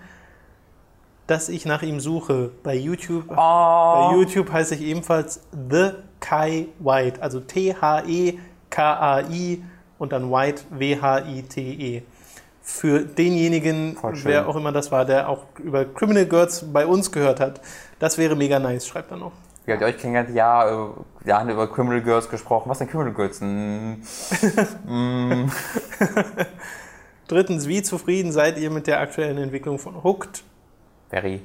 dass ich nach ihm suche? Bei YouTube, oh. bei YouTube heiße ich ebenfalls The Kai White, also T-H-E K-A-I und dann White, W-H-I-T-E. Für denjenigen, wer auch immer das war, der auch über Criminal Girls bei uns gehört hat, das wäre mega nice, schreibt er noch. Wie habt ihr euch kennengelernt? Ja, äh, wir haben über Criminal Girls gesprochen. Was sind Criminal Girls? Mm. mm. Drittens, wie zufrieden seid ihr mit der aktuellen Entwicklung von Hooked? Very.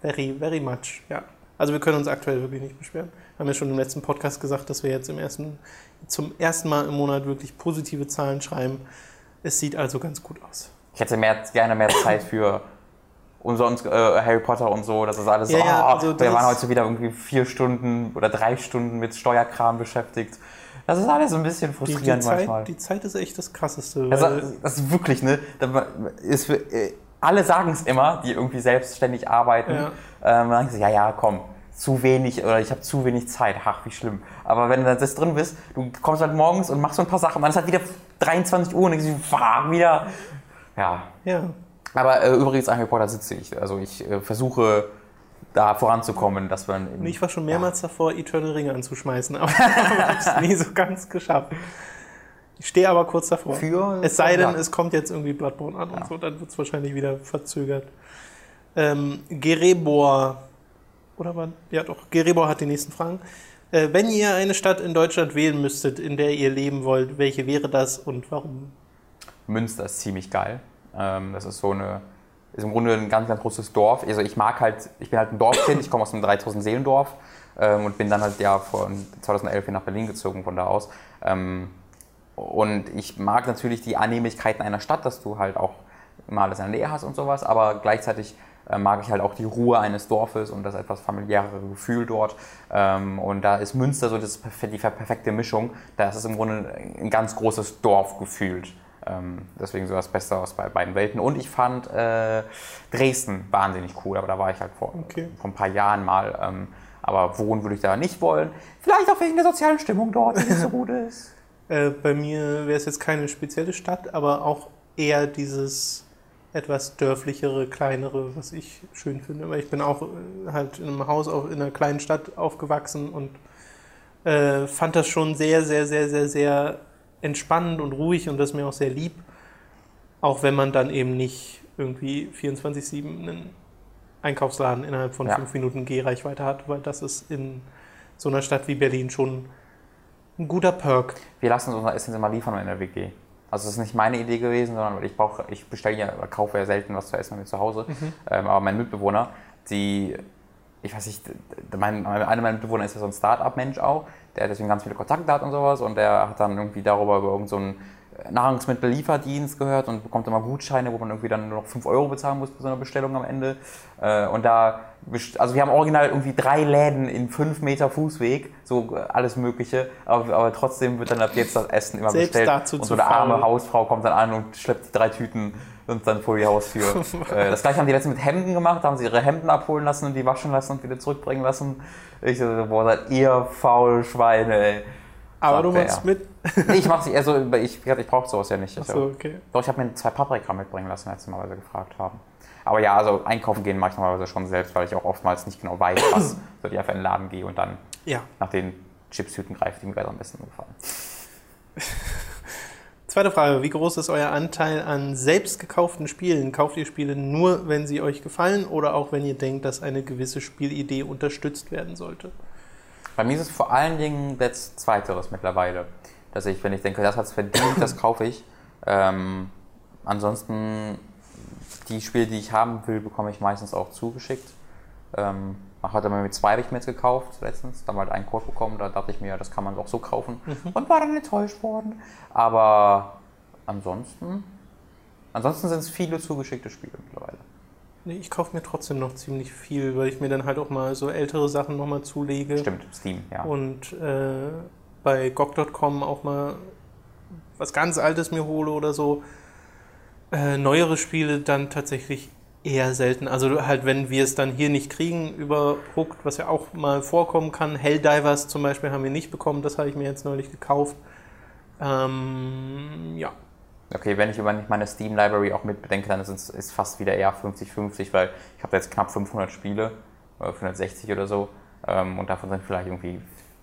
Very, very much, ja. Also wir können uns aktuell wirklich nicht beschweren. Wir haben ja schon im letzten Podcast gesagt, dass wir jetzt im ersten zum ersten Mal im Monat wirklich positive Zahlen schreiben. Es sieht also ganz gut aus. Ich hätte mehr, gerne mehr Zeit für unser äh, Harry Potter und so. Das ist alles ja, so, ja, also wir waren heute wieder irgendwie vier Stunden oder drei Stunden mit Steuerkram beschäftigt. Das ist alles ein bisschen frustrierend die, die Zeit, manchmal. Die Zeit ist echt das Krasseste. Also, das ist wirklich, ne? Ist, äh, alle sagen es immer, die irgendwie selbstständig arbeiten. Ja. Ähm, dann sagen sie, ja, ja, komm, zu wenig oder ich habe zu wenig Zeit. Ach, wie schlimm. Aber wenn du das drin bist, du kommst halt morgens und machst so ein paar Sachen, dann ist halt wieder 23 Uhr und denkst du, wieder. Ja. Ja. Aber äh, übrigens an Harry Potter sitze ich. Also ich äh, versuche da voranzukommen, dass man. Ich war schon mehrmals ja. davor, Eternal Ringe anzuschmeißen, aber ich habe es nie so ganz geschafft. Ich stehe aber kurz davor. Für es sei denn, es kommt jetzt irgendwie Bloodborne an ja. und so, dann wird es wahrscheinlich wieder verzögert. Ähm, Gerebor oder wann? Ja, doch. Gerebo hat die nächsten Fragen. Äh, wenn ihr eine Stadt in Deutschland wählen müsstet, in der ihr leben wollt, welche wäre das und warum? Münster ist ziemlich geil. Ähm, das ist so eine, ist im Grunde ein ganz, ganz großes Dorf. Also ich mag halt, ich bin halt ein Dorfkind, ich komme aus einem 3000 Seelendorf ähm, und bin dann halt ja von 2011 hier nach Berlin gezogen von da aus. Ähm, und ich mag natürlich die Annehmlichkeiten einer Stadt, dass du halt auch mal alles in der Nähe hast und sowas, aber gleichzeitig äh, mag ich halt auch die Ruhe eines Dorfes und das etwas familiärere Gefühl dort. Ähm, und da ist Münster so das, die perfekte Mischung. Da ist es im Grunde ein ganz großes Dorf gefühlt. Ähm, deswegen so das Beste aus beiden Welten. Und ich fand äh, Dresden wahnsinnig cool, aber da war ich halt vor, okay. vor ein paar Jahren mal. Ähm, Aber wohnen würde ich da nicht wollen. Vielleicht auch wegen der sozialen Stimmung dort, die nicht so gut ist. Äh, bei mir wäre es jetzt keine spezielle Stadt, aber auch eher dieses etwas dörflichere, kleinere, was ich schön finde. Weil ich bin auch äh, halt in einem Haus auf, in einer kleinen Stadt aufgewachsen und äh, fand das schon sehr, sehr, sehr, sehr, sehr entspannend und ruhig und das mir auch sehr lieb. Auch wenn man dann eben nicht irgendwie 24-7 einen Einkaufsladen innerhalb von Ja. fünf Minuten Gehreichweite hat, weil das ist in so einer Stadt wie Berlin schon ein guter Perk. Wir lassen uns unser Essen immer liefern in der WG. Also das ist nicht meine Idee gewesen, sondern ich brauche, ich bestelle ja, kaufe ja selten was zu essen bei mir zu Hause. Ähm, aber mein Mitbewohner, die, ich weiß nicht, mein, einer meiner Mitbewohner ist ja so ein Start-up-Mensch auch, der deswegen ganz viele Kontakte hat und sowas und der hat dann irgendwie darüber über irgendeinen so Nahrungsmittellieferdienst gehört und bekommt immer Gutscheine, wo man irgendwie dann nur noch 5 Euro bezahlen muss bei so einer Bestellung am Ende. Äh, Und da, also wir haben original irgendwie drei Läden in 5 Meter Fußweg, so äh, alles Mögliche, aber, aber trotzdem wird dann ab jetzt das Essen immer Selbst bestellt. dazu und so eine arme faul. Hausfrau kommt dann an und schleppt die drei Tüten und dann vor die Haustür. Äh, das gleiche haben die letztens mit Hemden gemacht, da haben sie ihre Hemden abholen lassen und die waschen lassen und wieder zurückbringen lassen. Ich so, boah, seid ihr faul Schweine, ey. Aber du ja. mit. Nee, ich mach's nicht, also ich, ich brauche sowas ja nicht. Achso, okay. Doch, ich habe mir zwei Paprika mitbringen lassen, Mal, weil sie gefragt haben. Aber ja, also einkaufen gehen mache ich normalerweise schon selbst, weil ich auch oftmals nicht genau weiß, was, so ich einfach in den Laden gehe und dann Ja. nach den Chipstüten greife, die mir gerade am besten gefallen. Zweite Frage: Wie groß ist euer Anteil an selbst gekauften Spielen? Kauft ihr Spiele nur, wenn sie euch gefallen oder auch wenn ihr denkt, dass eine gewisse Spielidee unterstützt werden sollte? Bei mir ist es vor allen Dingen das Zweiteres mittlerweile. Dass ich, wenn ich denke, das hat es verdient, das kaufe ich. Ähm, ansonsten, die Spiele, die ich haben will, bekomme ich meistens auch zugeschickt. Ähm, heute mal mit zwei habe ich mir jetzt gekauft letztens. Da haben wir halt einen Code bekommen, da dachte ich mir, das kann man auch so kaufen. Und war dann enttäuscht worden. Aber ansonsten, ansonsten sind es viele zugeschickte Spiele mittlerweile. Nee, ich kaufe mir trotzdem noch ziemlich viel, weil ich mir dann halt auch mal so ältere Sachen nochmal zulege. Stimmt, Steam, ja. Und äh, bei GOG.com auch mal was ganz Altes mir hole oder so. Äh, neuere Spiele dann tatsächlich eher selten. Also halt, wenn wir es dann hier nicht kriegen über Hooked, was ja auch mal vorkommen kann. Helldivers zum Beispiel haben wir nicht bekommen, das habe ich mir jetzt neulich gekauft. Ähm, ja, Okay, wenn ich über meine Steam Library auch mit bedenke, dann ist es fast wieder eher 50-50, weil ich habe jetzt knapp 500 Spiele, äh, 560 oder so, ähm, und davon sind vielleicht irgendwie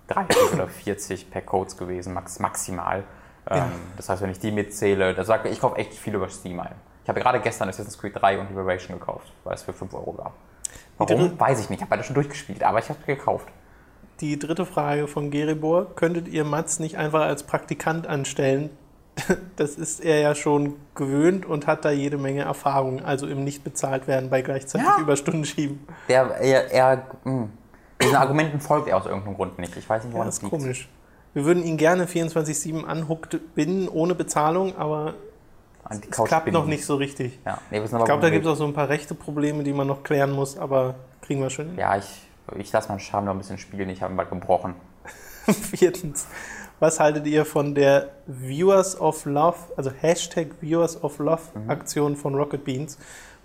30 oder 40 per Codes gewesen, max, maximal. Ähm, Ja. Das heißt, wenn ich die mitzähle, da sage ich, ich kaufe echt viel über Steam ein. Ich habe gerade gestern Assassin's Creed 3 und Liberation gekauft, weil es für 5 Euro gab. Warum? Weiß ich nicht. Ich habe beide schon durchgespielt, aber ich habe es gekauft. die dritte Frage von Geribor. Könntet ihr Mats nicht einfach als Praktikant anstellen? Das ist er ja schon gewöhnt und hat da jede Menge Erfahrung, also im nicht bezahlt werden bei gleichzeitig Ja. Überstunden schieben. Der, er, er, mh, diesen Argumenten folgt er aus irgendeinem Grund nicht. Ich weiß nicht, Ja, woran das es ist liegt. komisch. Wir würden ihn gerne 24-7 anhuckt binden, ohne Bezahlung, aber es klappt noch nicht so richtig. Ja, nee, Ich glaube, da gibt es auch so ein paar rechte Probleme, die man noch klären muss, aber kriegen wir schon hin. Ja, ich, ich lasse meinen Charme noch ein bisschen spielen. Ich habe ihn bald gebrochen. Viertens, was haltet ihr von der Viewers of Love, also Hashtag Viewers of Love Mhm. Aktion von Rocket Beans?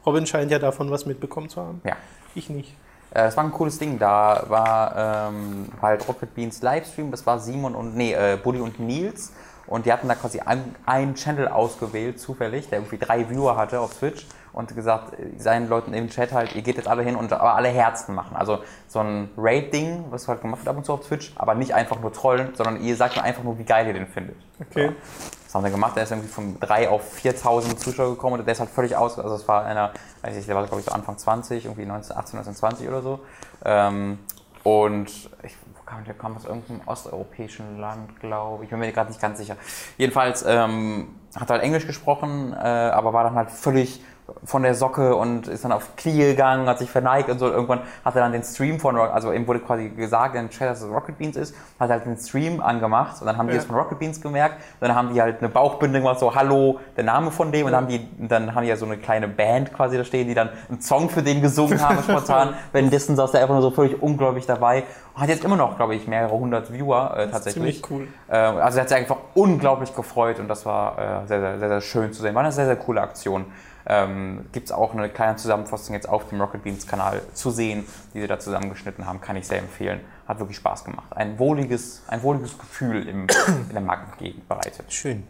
Robin scheint ja davon was mitbekommen zu haben. Ja. Ich nicht. Äh, Es war ein cooles Ding. Da war ähm, halt Rocket Beans Livestream. Das war Simon und, nee, äh, Buddy und Nils. Und die hatten da quasi ein- einen Channel ausgewählt, zufällig, der irgendwie drei Viewer hatte auf Twitch. Und gesagt, äh, seinen Leuten im Chat halt, ihr geht jetzt alle hin und aber alle Herzen machen. Also so ein Raid-Ding, was halt gemacht wird ab und zu auf Twitch, aber nicht einfach nur trollen, sondern ihr sagt mir einfach nur, wie geil ihr den findet. Okay. So. Das haben wir gemacht. Der ist irgendwie von 3 auf 4000 Zuschauer gekommen und der ist halt völlig aus. Also, es war einer, weiß ich, der war, glaube ich, so Anfang 20, irgendwie 19, 18, 19, 20 oder so. Ähm, und ich, wo kam der? kam aus irgendeinem osteuropäischen Land, glaube ich. Ich bin mir gerade nicht ganz sicher. Jedenfalls ähm, hat er halt Englisch gesprochen, äh, aber war dann halt völlig von der Socke und ist dann auf Knie gegangen, hat sich verneigt und so. Irgendwann hat er dann den Stream von, Rock- also ihm wurde quasi gesagt in Chat, dass es Rocket Beans ist, hat halt den Stream angemacht und dann haben die Ja. es von Rocket Beans gemerkt. Und dann haben die halt eine Bauchbinde gemacht, so Hallo, der Name von dem. Und dann haben die, dann haben die ja so eine kleine Band quasi da stehen, die dann einen Song für den gesungen haben spontan. Währenddessen saß der einfach nur so völlig ungläubig dabei. Und hat jetzt immer noch, glaube ich, mehrere hundert Viewer äh, tatsächlich. Ziemlich cool. Ähm, also er hat sich einfach unglaublich gefreut und das war äh, sehr, sehr, sehr, sehr schön zu sehen. War eine sehr, sehr coole Aktion. Ähm, Gibt es auch eine kleine Zusammenfassung jetzt auf dem Rocket Beans Kanal zu sehen, die sie da zusammengeschnitten haben, kann ich sehr empfehlen. Hat wirklich Spaß gemacht. Ein wohliges, ein wohliges Gefühl im, in der Magengegend bereitet. Schön.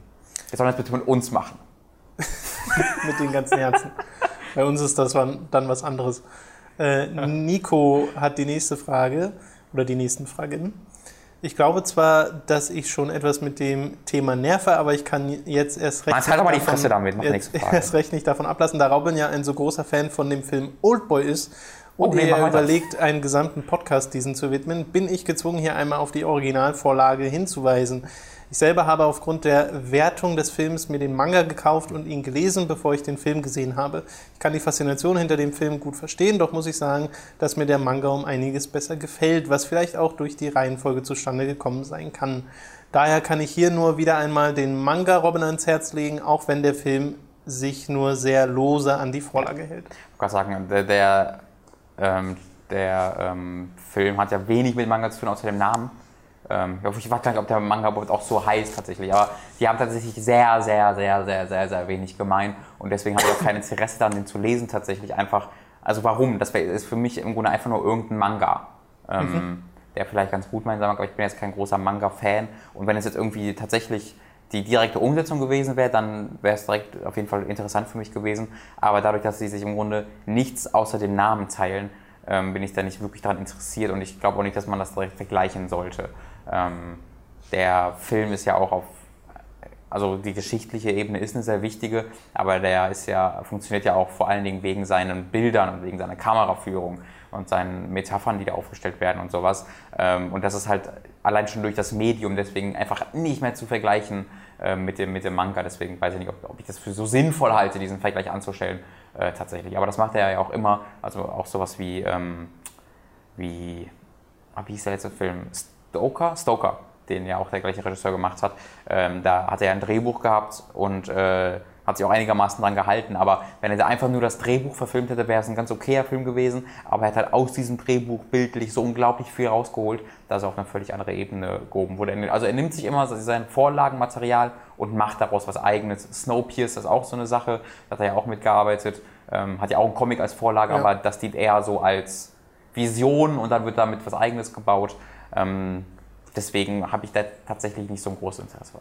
Jetzt sollen wir das bitte mit uns machen. mit den ganzen Herzen. Bei uns ist das dann was anderes. Äh, Nico hat die nächste Frage oder die nächsten Fragen. Ich glaube zwar, dass ich schon etwas mit dem Thema nerve, aber ich kann jetzt erst recht. Man halt aber die Fresse damit, mach jetzt, erst recht nicht davon ablassen, da Robin ja ein so großer Fan von dem Film Oldboy ist und oh, nee, er überlegt, einen gesamten Podcast diesen zu widmen, bin ich gezwungen, hier einmal auf die Originalvorlage hinzuweisen. Ich selber habe aufgrund der Wertung des Films mir den Manga gekauft und ihn gelesen, bevor ich den Film gesehen habe. Ich kann die Faszination hinter dem Film gut verstehen, doch muss ich sagen, dass mir der Manga um einiges besser gefällt, was vielleicht auch durch die Reihenfolge zustande gekommen sein kann. Daher kann ich hier nur wieder einmal den Manga Robin ans Herz legen, auch wenn der Film sich nur sehr lose an die Vorlage hält. Ich kann sagen, der, der, ähm, der ähm, Film hat ja wenig mit Manga zu tun, außer dem Namen. Ähm, ich weiß gar nicht, ob der Manga auch so heißt tatsächlich, aber die haben tatsächlich sehr, sehr, sehr, sehr, sehr, sehr wenig gemein und deswegen habe ich auch kein Interesse daran, den zu lesen tatsächlich einfach. Also warum? Das ist für mich im Grunde einfach nur irgendein Manga. Ähm, mhm. Der vielleicht ganz gut meint, aber ich bin jetzt kein großer Manga-Fan. Und wenn es jetzt irgendwie tatsächlich die direkte Umsetzung gewesen wäre, dann wäre es direkt auf jeden Fall interessant für mich gewesen. Aber dadurch, dass sie sich im Grunde nichts außer dem Namen teilen, ähm, bin ich da nicht wirklich daran interessiert und ich glaube auch nicht, dass man das direkt vergleichen sollte. Ähm, der Film ist ja auch auf, also die geschichtliche Ebene ist eine sehr wichtige, aber der ist ja, funktioniert ja auch vor allen Dingen wegen seinen Bildern und wegen seiner Kameraführung und seinen Metaphern, die da aufgestellt werden und sowas. Ähm, und das ist halt allein schon durch das Medium deswegen einfach nicht mehr zu vergleichen äh, mit, dem, mit dem Manga. Deswegen weiß ich nicht, ob, ob ich das für so sinnvoll halte, diesen Vergleich anzustellen äh, tatsächlich. Aber das macht er ja auch immer, also auch sowas wie, ähm, wie, ah, wie hieß der letzte Film? Stoker, Stoker, den ja auch der gleiche Regisseur gemacht hat, ähm, da hat er ein Drehbuch gehabt und äh, hat sich auch einigermaßen dran gehalten. Aber wenn er da einfach nur das Drehbuch verfilmt hätte, wäre es ein ganz okayer Film gewesen. Aber er hat halt aus diesem Drehbuch bildlich so unglaublich viel rausgeholt, dass er auf eine völlig andere Ebene gehoben wurde. Also er nimmt sich immer sein Vorlagenmaterial und macht daraus was Eigenes. Snowpiercer ist auch so eine Sache, da hat er ja auch mitgearbeitet. Ähm, hat ja auch einen Comic als Vorlage, ja. aber das dient eher so als Vision und dann wird damit was Eigenes gebaut. Ähm, deswegen habe ich da tatsächlich nicht so ein großes Interesse.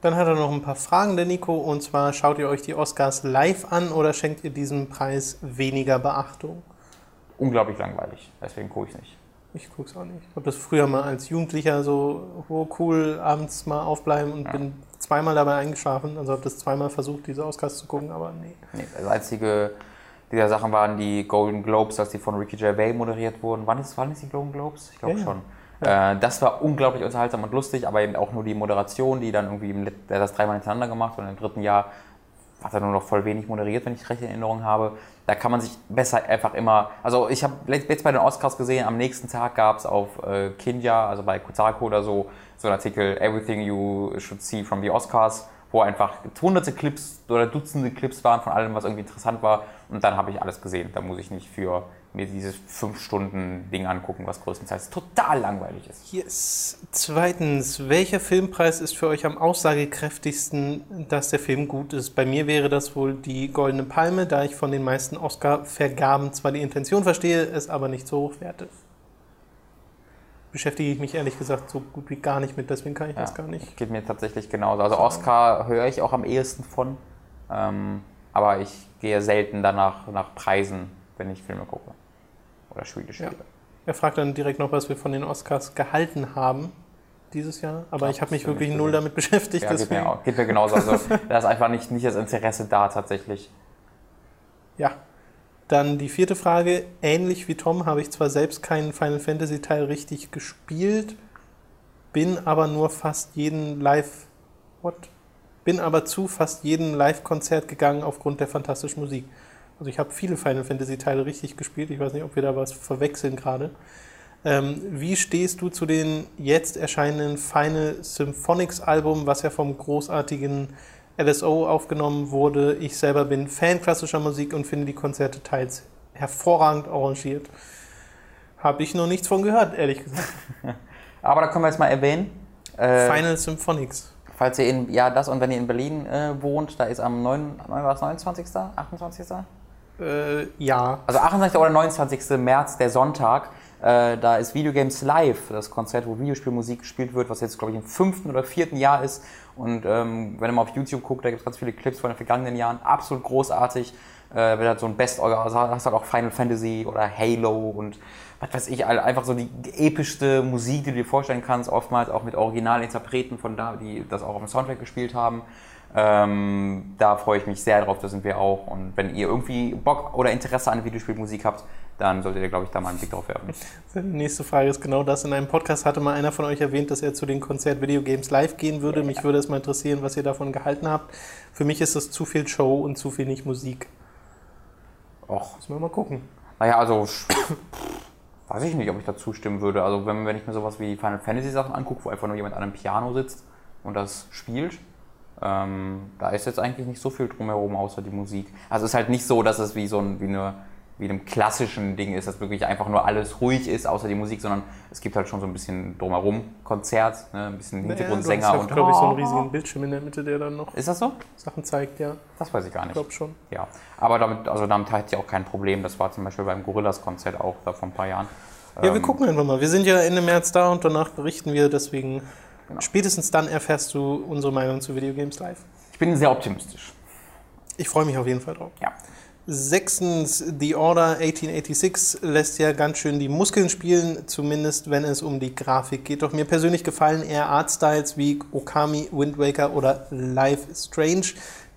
Dann hat er noch ein paar Fragen, der Nico. Und zwar, schaut ihr euch die Oscars live an oder schenkt ihr diesem Preis weniger Beachtung? Unglaublich langweilig. Deswegen gucke ich es nicht. Ich gucke es auch nicht. Ich habe das früher mal als Jugendlicher so oh, cool abends mal aufbleiben und ja. bin zweimal dabei eingeschlafen. Also habe das zweimal versucht, diese Oscars zu gucken, aber nee. nee das einzige dieser Sachen waren die Golden Globes, als die von Ricky Gervais moderiert wurden. Wann ist, wann ist die Golden Globes? Ich glaube ja, schon. Ja. Äh, das war unglaublich unterhaltsam und lustig, aber eben auch nur die Moderation, die dann irgendwie, im, der das dreimal hintereinander gemacht und im dritten Jahr hat er nur noch voll wenig moderiert, wenn ich recht in Erinnerung habe. Da kann man sich besser einfach immer. Also, ich habe jetzt bei den Oscars gesehen, am nächsten Tag gab es auf äh, Kinja, also bei Kotaku oder so, so einen Artikel: Everything You Should See from the Oscars wo einfach hunderte Clips oder Dutzende Clips waren von allem, was irgendwie interessant war. Und dann habe ich alles gesehen. Da muss ich nicht für mir dieses 5-Stunden-Ding angucken, was größtenteils total langweilig ist. Yes. Zweitens, welcher Filmpreis ist für euch am aussagekräftigsten, dass der Film gut ist? Bei mir wäre das wohl die Goldene Palme, da ich von den meisten Oscar-Vergaben zwar die Intention verstehe, es aber nicht so hochwerte beschäftige ich mich ehrlich gesagt so gut wie gar nicht mit, deswegen kann ich ja, das gar nicht. Geht mir tatsächlich genauso. Also Oscar höre ich auch am ehesten von, ähm, aber ich gehe selten danach nach Preisen, wenn ich Filme gucke oder Spiele spiele. Ja. Er fragt dann direkt noch, was wir von den Oscars gehalten haben dieses Jahr, aber ja, ich habe mich wirklich null damit beschäftigt. Ja, geht, mir auch, geht mir genauso. Also da ist einfach nicht, nicht das Interesse da tatsächlich. Ja, dann die vierte Frage. Ähnlich wie Tom habe ich zwar selbst keinen Final Fantasy Teil richtig gespielt, bin aber nur fast jeden Live. What? Bin aber zu fast jedem Live-Konzert gegangen aufgrund der fantastischen Musik. Also ich habe viele Final Fantasy Teile richtig gespielt. Ich weiß nicht, ob wir da was verwechseln gerade. Ähm, wie stehst du zu den jetzt erscheinenden Final Symphonics Album, was ja vom großartigen LSO aufgenommen wurde. Ich selber bin Fan klassischer Musik und finde die Konzerte teils hervorragend arrangiert. Habe ich noch nichts von gehört, ehrlich gesagt. Aber da können wir jetzt mal erwähnen. Äh, Final Symphonics. falls ihr in, ja, das und wenn ihr in Berlin äh, wohnt, da ist am 9, war das 29., 28.? Äh, ja. Also 28. oder 29. März, der Sonntag, äh, da ist Videogames Live, das Konzert, wo Videospielmusik gespielt wird, was jetzt, glaube ich, im fünften oder vierten Jahr ist. Und ähm, wenn ihr mal auf YouTube guckt, da gibt es ganz viele Clips von den vergangenen Jahren. Absolut großartig. Äh, wird halt so ein Best, also hast halt auch Final Fantasy oder Halo und was weiß ich, einfach so die epischste Musik, die du dir vorstellen kannst, oftmals auch mit Originalinterpreten von da, die das auch auf dem Soundtrack gespielt haben. Ähm, da freue ich mich sehr drauf, da sind wir auch. Und wenn ihr irgendwie Bock oder Interesse an Videospielmusik habt, dann solltet ihr, glaube ich, da mal einen Blick drauf werfen. Die nächste Frage ist genau das. In einem Podcast hatte mal einer von euch erwähnt, dass er zu den Konzert Video Games live gehen würde. Ja, Mich würde es mal interessieren, was ihr davon gehalten habt. Für mich ist das zu viel Show und zu wenig Musik. Och. Müssen wir mal gucken. Naja, also weiß ich nicht, ob ich da zustimmen würde. Also wenn, wenn ich mir sowas wie Final Fantasy Sachen angucke, wo einfach nur jemand an einem Piano sitzt und das spielt, ähm, da ist jetzt eigentlich nicht so viel drumherum außer die Musik. Also es ist halt nicht so, dass es wie so ein, wie eine wie einem klassischen Ding ist, dass wirklich einfach nur alles ruhig ist, außer die Musik, sondern es gibt halt schon so ein bisschen drumherum Konzert, ne? ein bisschen Hintergrundsänger naja, und. glaube ich, so einen riesigen Bildschirm in der Mitte, der dann noch ist das so? Sachen zeigt, ja. Das weiß ich gar nicht. Ich glaube schon. Ja, aber damit, also damit hatte ich auch kein Problem. Das war zum Beispiel beim Gorillas-Konzert auch da vor ein paar Jahren. Ja, wir ähm, gucken einfach mal. Wir sind ja Ende März da und danach berichten wir, deswegen genau. spätestens dann erfährst du unsere Meinung zu Videogames live. Ich bin sehr optimistisch. Ich freue mich auf jeden Fall drauf. Ja. Sechstens, The Order 1886 lässt ja ganz schön die Muskeln spielen, zumindest wenn es um die Grafik geht. Doch mir persönlich gefallen eher Artstyles wie Okami, Wind Waker oder Life Strange,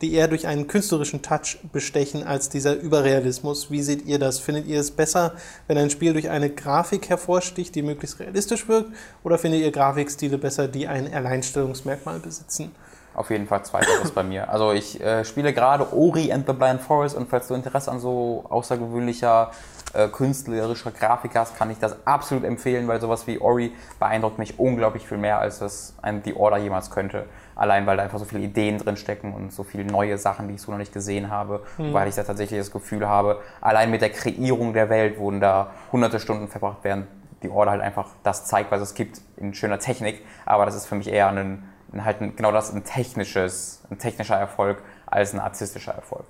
die eher durch einen künstlerischen Touch bestechen als dieser Überrealismus. Wie seht ihr das? Findet ihr es besser, wenn ein Spiel durch eine Grafik hervorsticht, die möglichst realistisch wirkt? Oder findet ihr Grafikstile besser, die ein Alleinstellungsmerkmal besitzen? Auf jeden Fall zweiteres bei mir. Also ich äh, spiele gerade Ori and the Blind Forest und falls du Interesse an so außergewöhnlicher äh, künstlerischer Grafik hast, kann ich das absolut empfehlen, weil sowas wie Ori beeindruckt mich unglaublich viel mehr, als das ein The Order jemals könnte. Allein weil da einfach so viele Ideen drin stecken und so viele neue Sachen, die ich so noch nicht gesehen habe, mhm. weil ich da tatsächlich das Gefühl habe, allein mit der Kreierung der Welt wurden da hunderte Stunden verbracht, während die Order halt einfach das zeigt, was es gibt in schöner Technik. Aber das ist für mich eher ein halt genau das ein technisches, ein technischer Erfolg als ein artistischer Erfolg.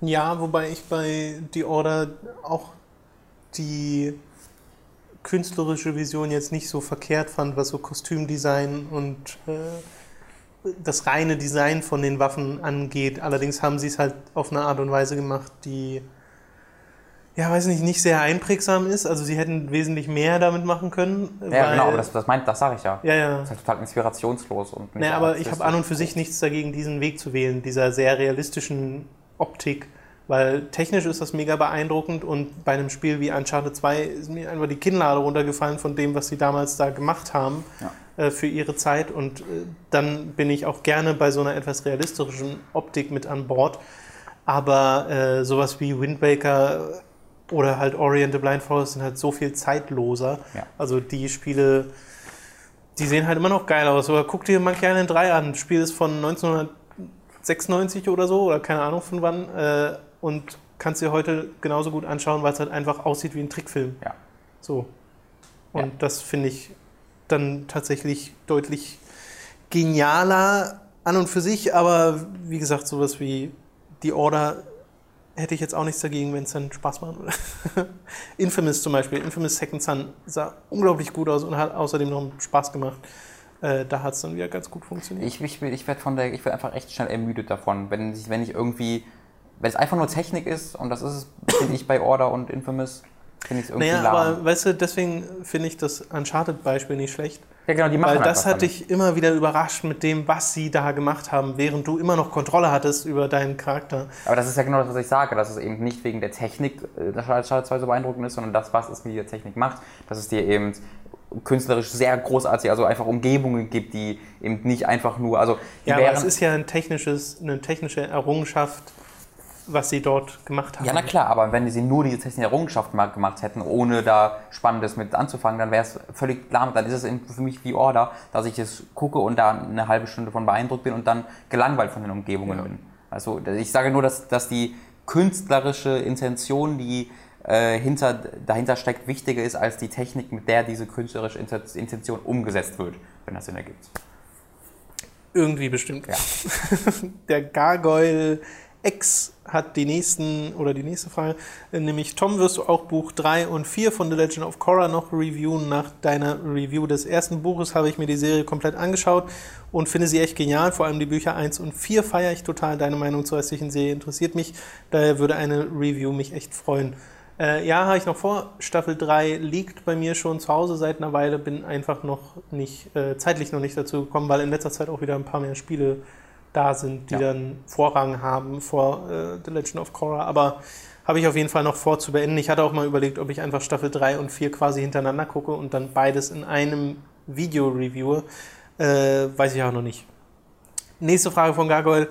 Ja, wobei ich bei The Order auch die künstlerische Vision jetzt nicht so verkehrt fand, was so Kostümdesign und äh, das reine Design von den Waffen angeht. Allerdings haben sie es halt auf eine Art und Weise gemacht, die ja, weiß nicht, nicht sehr einprägsam ist. Also sie hätten wesentlich mehr damit machen können. Ja, genau, aber das, das, das sage ich ja. Ja, ja. Das ist halt total inspirationslos. Und nicht naja, aber ich habe an und für sich nichts dagegen, diesen Weg zu wählen, dieser sehr realistischen Optik. Weil technisch ist das mega beeindruckend und bei einem Spiel wie Uncharted 2 ist mir einfach die Kinnlade runtergefallen von dem, was sie damals da gemacht haben ja. äh, für ihre Zeit. Und äh, dann bin ich auch gerne bei so einer etwas realistischen Optik mit an Bord. Aber äh, sowas wie Wind Waker oder halt Ori and the Blind Forest sind halt so viel zeitloser. Ja. Also die Spiele, die sehen halt immer noch geil aus. Oder guck dir Monkey Island 3 an. Das Spiel ist von 1996 oder so, oder keine Ahnung von wann. Äh, und kannst dir heute genauso gut anschauen, weil es halt einfach aussieht wie ein Trickfilm. Ja. So. Und ja. das finde ich dann tatsächlich deutlich genialer an und für sich, aber wie gesagt, sowas wie die Order hätte ich jetzt auch nichts dagegen, wenn es dann Spaß macht. Infamous zum Beispiel, Infamous Second Son sah unglaublich gut aus und hat außerdem noch Spaß gemacht. Äh, da hat es dann wieder ganz gut funktioniert. Ich, ich, ich werde von der, ich werde einfach echt schnell ermüdet davon, wenn, wenn ich irgendwie, wenn es einfach nur Technik ist und das ist es, finde ich bei Order und Infamous, finde ich es irgendwie naja, lahm. aber weißt du, deswegen finde ich das Uncharted-Beispiel nicht schlecht ja, genau, die machen Weil das hat dich immer wieder überrascht mit dem, was sie da gemacht haben, während du immer noch Kontrolle hattest über deinen Charakter. Aber das ist ja genau das, was ich sage, dass es eben nicht wegen der Technik äh, das Schade 2 so beeindruckend ist, sondern das, was es mit der Technik macht, dass es dir eben künstlerisch sehr großartig, also einfach Umgebungen gibt, die eben nicht einfach nur, also ja, aber es ist ja ein technisches, eine technische Errungenschaft, was sie dort gemacht haben. Ja, na klar, aber wenn sie nur diese technische Errungenschaft gemacht hätten, ohne da Spannendes mit anzufangen, dann wäre es völlig klar. Dann ist es für mich wie Order, dass ich es gucke und da eine halbe Stunde von beeindruckt bin und dann gelangweilt von den Umgebungen ja. bin. Also ich sage nur, dass, dass die künstlerische Intention, die äh, hinter, dahinter steckt, wichtiger ist als die Technik, mit der diese künstlerische Intention umgesetzt wird, wenn das Sinn ergibt. Irgendwie bestimmt. Ja. Der Gargoyle X hat die nächsten oder die nächste Frage, äh, nämlich Tom, wirst du auch Buch 3 und 4 von The Legend of Korra noch reviewen? Nach deiner Review des ersten Buches habe ich mir die Serie komplett angeschaut und finde sie echt genial. Vor allem die Bücher 1 und 4 feiere ich total. Deine Meinung zur restlichen Serie interessiert mich. Daher würde eine Review mich echt freuen. Äh, ja, habe ich noch vor. Staffel 3 liegt bei mir schon zu Hause seit einer Weile. Bin einfach noch nicht, äh, zeitlich noch nicht dazu gekommen, weil in letzter Zeit auch wieder ein paar mehr Spiele da sind, die Ja. dann Vorrang haben vor äh, The Legend of Korra. Aber habe ich auf jeden Fall noch vor zu beenden. Ich hatte auch mal überlegt, ob ich einfach Staffel 3 und 4 quasi hintereinander gucke und dann beides in einem Video reviewe. Äh, weiß ich auch noch nicht. Nächste Frage von Gargoyle.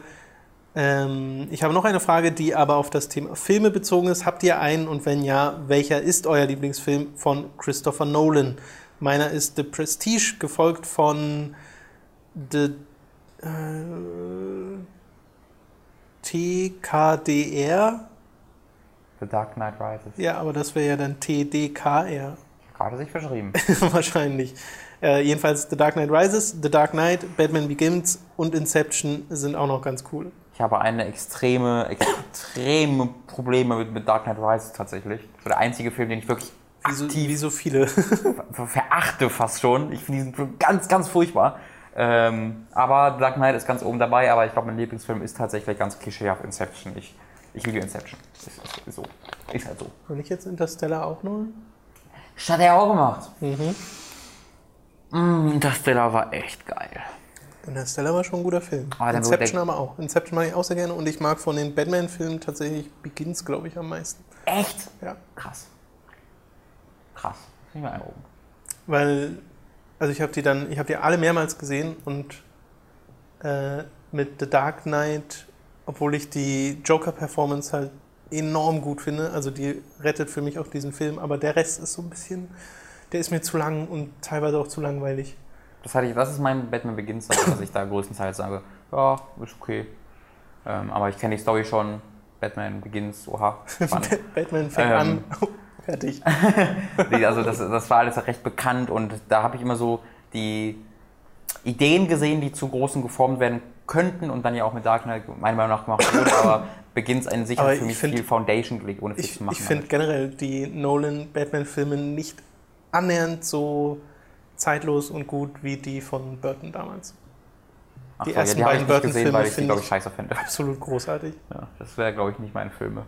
Ähm, ich habe noch eine Frage, die aber auf das Thema Filme bezogen ist. Habt ihr einen und wenn ja, welcher ist euer Lieblingsfilm von Christopher Nolan? Meiner ist The Prestige, gefolgt von The TKDR. The Dark Knight Rises. Ja, aber das wäre ja dann TDKR Gerade sich verschrieben. wahrscheinlich. Äh, jedenfalls The Dark Knight Rises, The Dark Knight, Batman Begins und Inception sind auch noch ganz cool. Ich habe eine extreme, extreme Probleme mit, mit Dark Knight Rises tatsächlich. War der einzige Film, den ich wirklich Wie so, aktiv wie so viele. ver- verachte fast schon. Ich finde diesen Film ganz, ganz furchtbar. Ähm, aber Dark Knight ist ganz oben dabei, aber ich glaube, mein Lieblingsfilm ist tatsächlich ganz klischeehaft Inception. Ich, ich liebe Inception. Ist, ist, ist so. Ist halt so. Und ich jetzt Interstellar auch nur? Das hat er auch gemacht. Mhm. Mm, Interstellar war echt geil. Interstellar war schon ein guter Film. Dann Inception aber auch. Inception mag ich auch sehr gerne und ich mag von den Batman-Filmen tatsächlich Begins, glaube ich, am meisten. Echt? Ja. Krass. Krass. Nicht mal oben. Weil, also ich habe die dann, ich habe die alle mehrmals gesehen und äh, mit The Dark Knight, obwohl ich die Joker-Performance halt enorm gut finde, also die rettet für mich auch diesen Film, aber der Rest ist so ein bisschen, der ist mir zu lang und teilweise auch zu langweilig. Das, hatte ich, das ist mein Batman Begins, dass ich da größtenteils sage, ja, ist okay. Ähm, aber ich kenne die Story schon. Batman Begins, oha. Batman fängt Ähm. an, fertig. Nee, also das, das war alles recht bekannt und da habe ich immer so die Ideen gesehen, die zu großen geformt werden könnten und dann ja auch mit Dark Knight meiner Meinung nach gemacht wurden, aber Begins an sich Aber hat für ich mich find- viel Foundation gelegt, ohne viel Ich, zu machen. ich finde generell die Nolan-Batman-Filme nicht annähernd so zeitlos und gut wie die von Burton damals. Ach die so, ersten ja, die beiden ich Burton-Filme ich finde glaube ich, ich- scheiße finde. Absolut großartig. Ja, das wäre, glaube ich, nicht meine Filme.